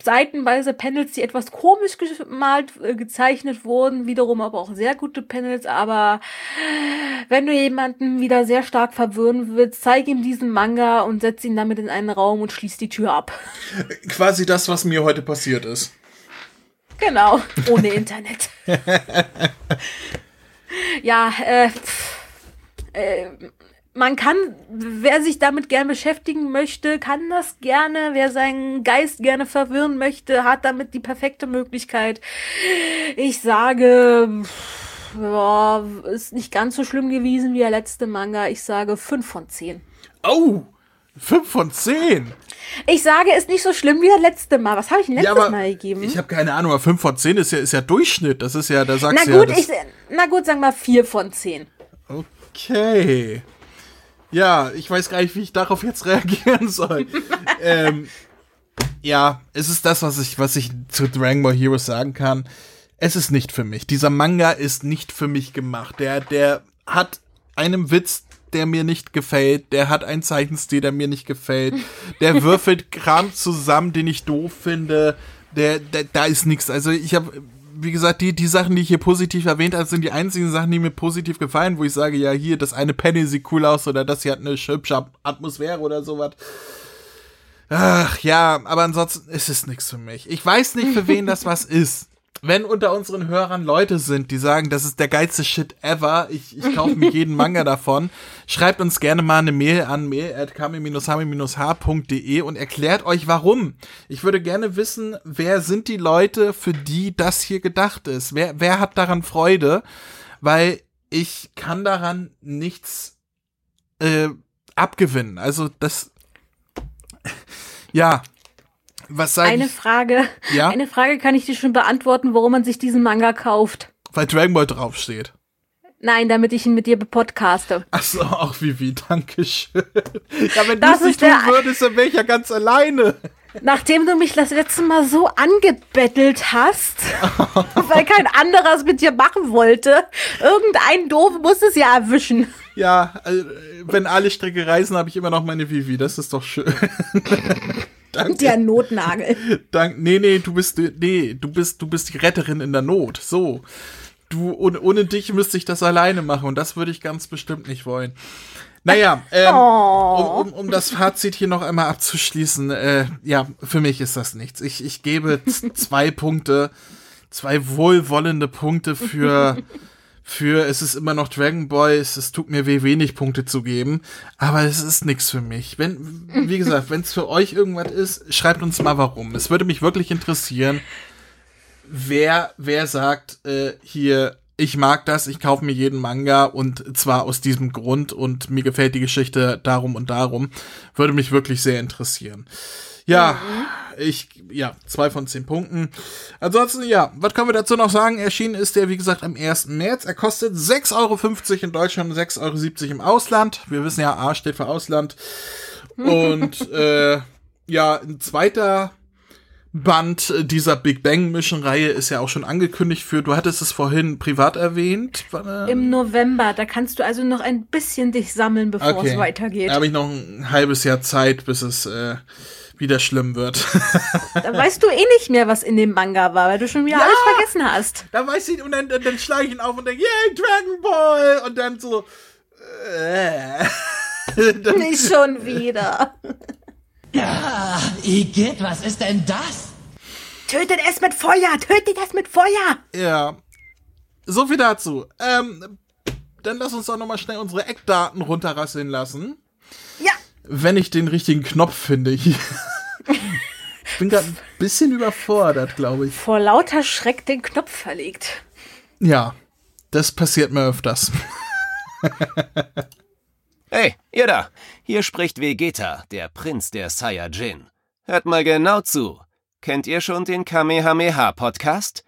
seitenweise Panels, die etwas komisch gemalt, äh, gezeichnet wurden, wiederum aber auch sehr gute Panels, aber wenn du jemanden wieder sehr stark verwirren willst, zeig ihm diesen Manga und setz ihn damit in einen Raum und schließ die Tür ab. Quasi das, was mir heute passiert ist. Genau, ohne Internet. [laughs] ja, äh, äh, man kann, wer sich damit gern beschäftigen möchte, kann das gerne. Wer seinen Geist gerne verwirren möchte, hat damit die perfekte Möglichkeit. Ich sage, boah, ist nicht ganz so schlimm gewesen wie der letzte Manga. Ich sage 5 von 10. Oh, 5 von 10. Ich sage, ist nicht so schlimm wie das letzte Mal. Was habe ich denn letztes ja, Mal gegeben? Ich habe keine Ahnung, aber 5 von 10 ist ja, ist ja Durchschnitt. Das ist ja, da sagst du ja. Gut, ich, na gut, sagen wir 4 von 10. Okay. Ja, ich weiß gar nicht, wie ich darauf jetzt [laughs] reagieren soll. ähm, ja, es ist das, was ich, was ich zu Dragon Ball Heroes sagen kann. Es ist nicht für mich. Dieser Manga ist nicht für mich gemacht. Der, der hat einem Witz der mir nicht gefällt, der hat einen Zeichenstil, der mir nicht gefällt, der [laughs] würfelt Kram zusammen, den ich doof finde, der, der da ist nichts. Also ich habe wie gesagt, die, die Sachen, die ich hier positiv erwähnt habe, sind die einzigen Sachen, die mir positiv gefallen, wo ich sage, ja, hier, das eine Penny sieht cool aus oder das hier hat eine hübsche Atmosphäre oder sowas. Ach ja, aber ansonsten ist es nichts für mich. Ich weiß nicht, für wen das was [laughs] ist wenn unter unseren Hörern Leute sind, die sagen, das ist der geilste Shit ever, ich, ich kaufe mir jeden [laughs] Manga davon, schreibt uns gerne mal eine Mail an mail.kami-hami-h.de und erklärt euch warum. Ich würde gerne wissen, wer sind die Leute, für die das hier gedacht ist? Wer, wer hat daran Freude? Weil ich kann daran nichts äh, abgewinnen. Also das [laughs] ja, was sag eine ich? Frage, ja? eine Frage kann ich dir schon beantworten, warum man sich diesen Manga kauft. Weil Dragon Ball draufsteht. Nein, damit ich ihn mit dir bepodcaste. Ach so, auch Vivi, danke schön. Ja, wenn du es nicht tun würdest, dann wäre ich ja ganz alleine. Nachdem du mich das letzte Mal so angebettelt hast, [laughs] weil kein anderer es mit dir machen wollte, irgendein Doof muss es ja erwischen. Ja, also, wenn alle Stricke reisen, habe ich immer noch meine Vivi. Das ist doch schön. [laughs] Danke. Der [laughs] Notnagel. Dank, nee, nee, du bist, nee, du bist, du bist die Retterin in der Not. So. Du, ohne, ohne dich müsste ich das alleine machen und das würde ich ganz bestimmt nicht wollen. Naja, ähm, oh. um, um, um das Fazit hier noch einmal abzuschließen, äh, ja, für mich ist das nichts. Ich, ich gebe zwei Punkte, zwei wohlwollende Punkte für [laughs] für es ist immer noch Dragon Ball, es, tut mir weh, wenig Punkte zu geben, aber es ist nichts für mich. Wenn, [laughs] wie gesagt, wenn es für euch irgendwas ist, schreibt uns mal warum. Es würde mich wirklich interessieren. wer, wer sagt, äh, hier, ich mag das, ich kaufe mir jeden Manga und zwar aus diesem Grund und mir gefällt die Geschichte darum und darum, würde mich wirklich sehr interessieren. Ja, mhm. ich, ja, zwei von zehn Punkten. Ansonsten, ja, was können wir dazu noch sagen? Erschienen ist der, wie gesagt, am 1. März. Er kostet 6,50 Euro in Deutschland und 6,70 Euro im Ausland. Wir wissen ja, A steht für Ausland. [laughs] Und, äh, ja, ein zweiter Band dieser Big Bang Mission Reihe ist ja auch schon angekündigt für, du hattest es vorhin privat erwähnt. Im November, da kannst du also noch ein bisschen dich sammeln, bevor okay. es weitergeht. Da habe ich noch ein halbes Jahr Zeit, bis es äh, wieder schlimm wird. [laughs] da weißt du eh nicht mehr, was in dem Manga war, weil du schon wieder ja, alles vergessen hast. Da weiß ich, und dann, dann, dann schlage ich ihn auf und denke, yay, Dragon Ball! Und dann so, äh. [laughs] dann, nicht schon wieder. Ja, Igitt, was ist denn das? Tötet es mit Feuer! Tötet es mit Feuer! Ja. So viel dazu. Ähm, dann lass uns doch nochmal schnell unsere Eckdaten runterrasseln lassen. Ja. Wenn ich den richtigen Knopf finde hier. ich [laughs] bin gerade ein bisschen überfordert, glaube ich. Vor lauter Schreck den Knopf verlegt. Ja, das passiert mir öfters. [laughs] Hey, ihr da! Hier spricht Vegeta, der Prinz der Saiyajin. Hört mal genau zu. Kennt ihr schon den Kamehameha-Podcast?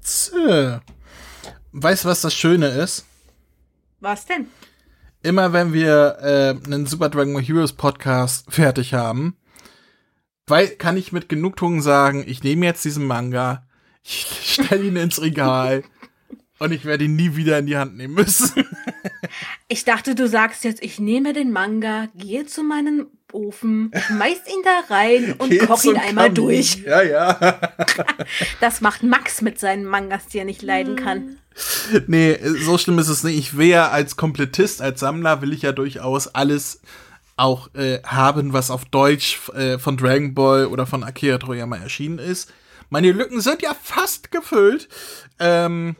Zäh. Weißt du, was das Schöne ist? Was denn? Immer wenn wir äh, einen Super Dragon Ball Heroes Podcast fertig haben, weil kann ich mit Genugtuung sagen, ich nehme jetzt diesen Manga, [laughs] ich stelle ihn ins Regal und ich werde ihn nie wieder in die Hand nehmen müssen. [laughs] ich dachte, du sagst jetzt, ich nehme den Manga, gehe zu meinem Ofen, schmeiß ihn da rein [laughs] und Geht koch ihn einmal Kamin. durch. Ja, ja. [laughs] das macht Max mit seinen Mangas, die er nicht leiden kann. Nee, so schlimm ist es nicht. Ich will ja als Komplettist, als Sammler, will ich ja durchaus alles auch äh, haben, was auf Deutsch äh, von Dragon Ball oder von Akira Toriyama erschienen ist. Meine Lücken sind ja fast gefüllt. Ähm,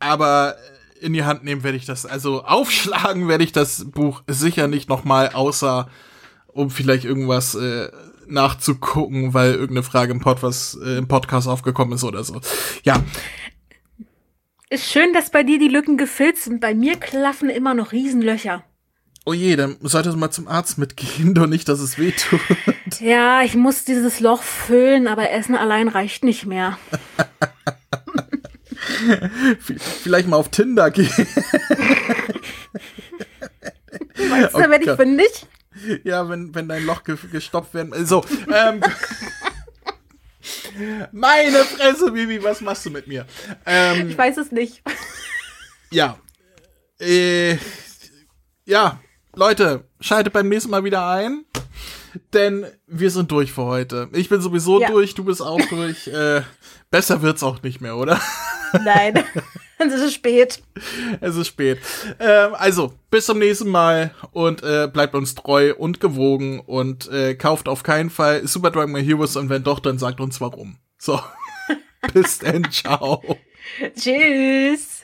aber in die Hand nehmen werde ich das, also aufschlagen werde ich das Buch sicher nicht nochmal, außer um vielleicht irgendwas äh, nachzugucken, weil irgendeine Frage im, Pod was, äh, im Podcast aufgekommen ist oder so. Ja. Ist schön, dass bei dir die Lücken gefüllt sind. Bei mir klaffen immer noch Riesenlöcher. Oh je, dann solltest du mal zum Arzt mitgehen, [laughs] doch nicht, dass es weh tut. Ja, ich muss dieses Loch füllen, aber Essen allein reicht nicht mehr. [laughs] [laughs] Vielleicht mal auf Tinder gehen. Meinst du, oh werde ich fündig? Ja, wenn, wenn dein Loch ge gestopft werden. So, ähm, Meine Fresse, Bibi, was machst du mit mir? Ähm, ich weiß es nicht. Ja. Äh, ja, Leute, schaltet beim nächsten Mal wieder ein. Denn wir sind durch für heute. Ich bin sowieso ja. durch, du bist auch durch. [laughs] Äh, besser wird's auch nicht mehr, oder? Nein, [laughs] es ist spät. Es ist spät. Ähm, also, bis zum nächsten Mal und äh, bleibt uns treu und gewogen und äh, kauft auf keinen Fall Super Dragon Ball Heroes und wenn doch, dann sagt uns warum. So, [laughs] bis dann, ciao. Tschüss.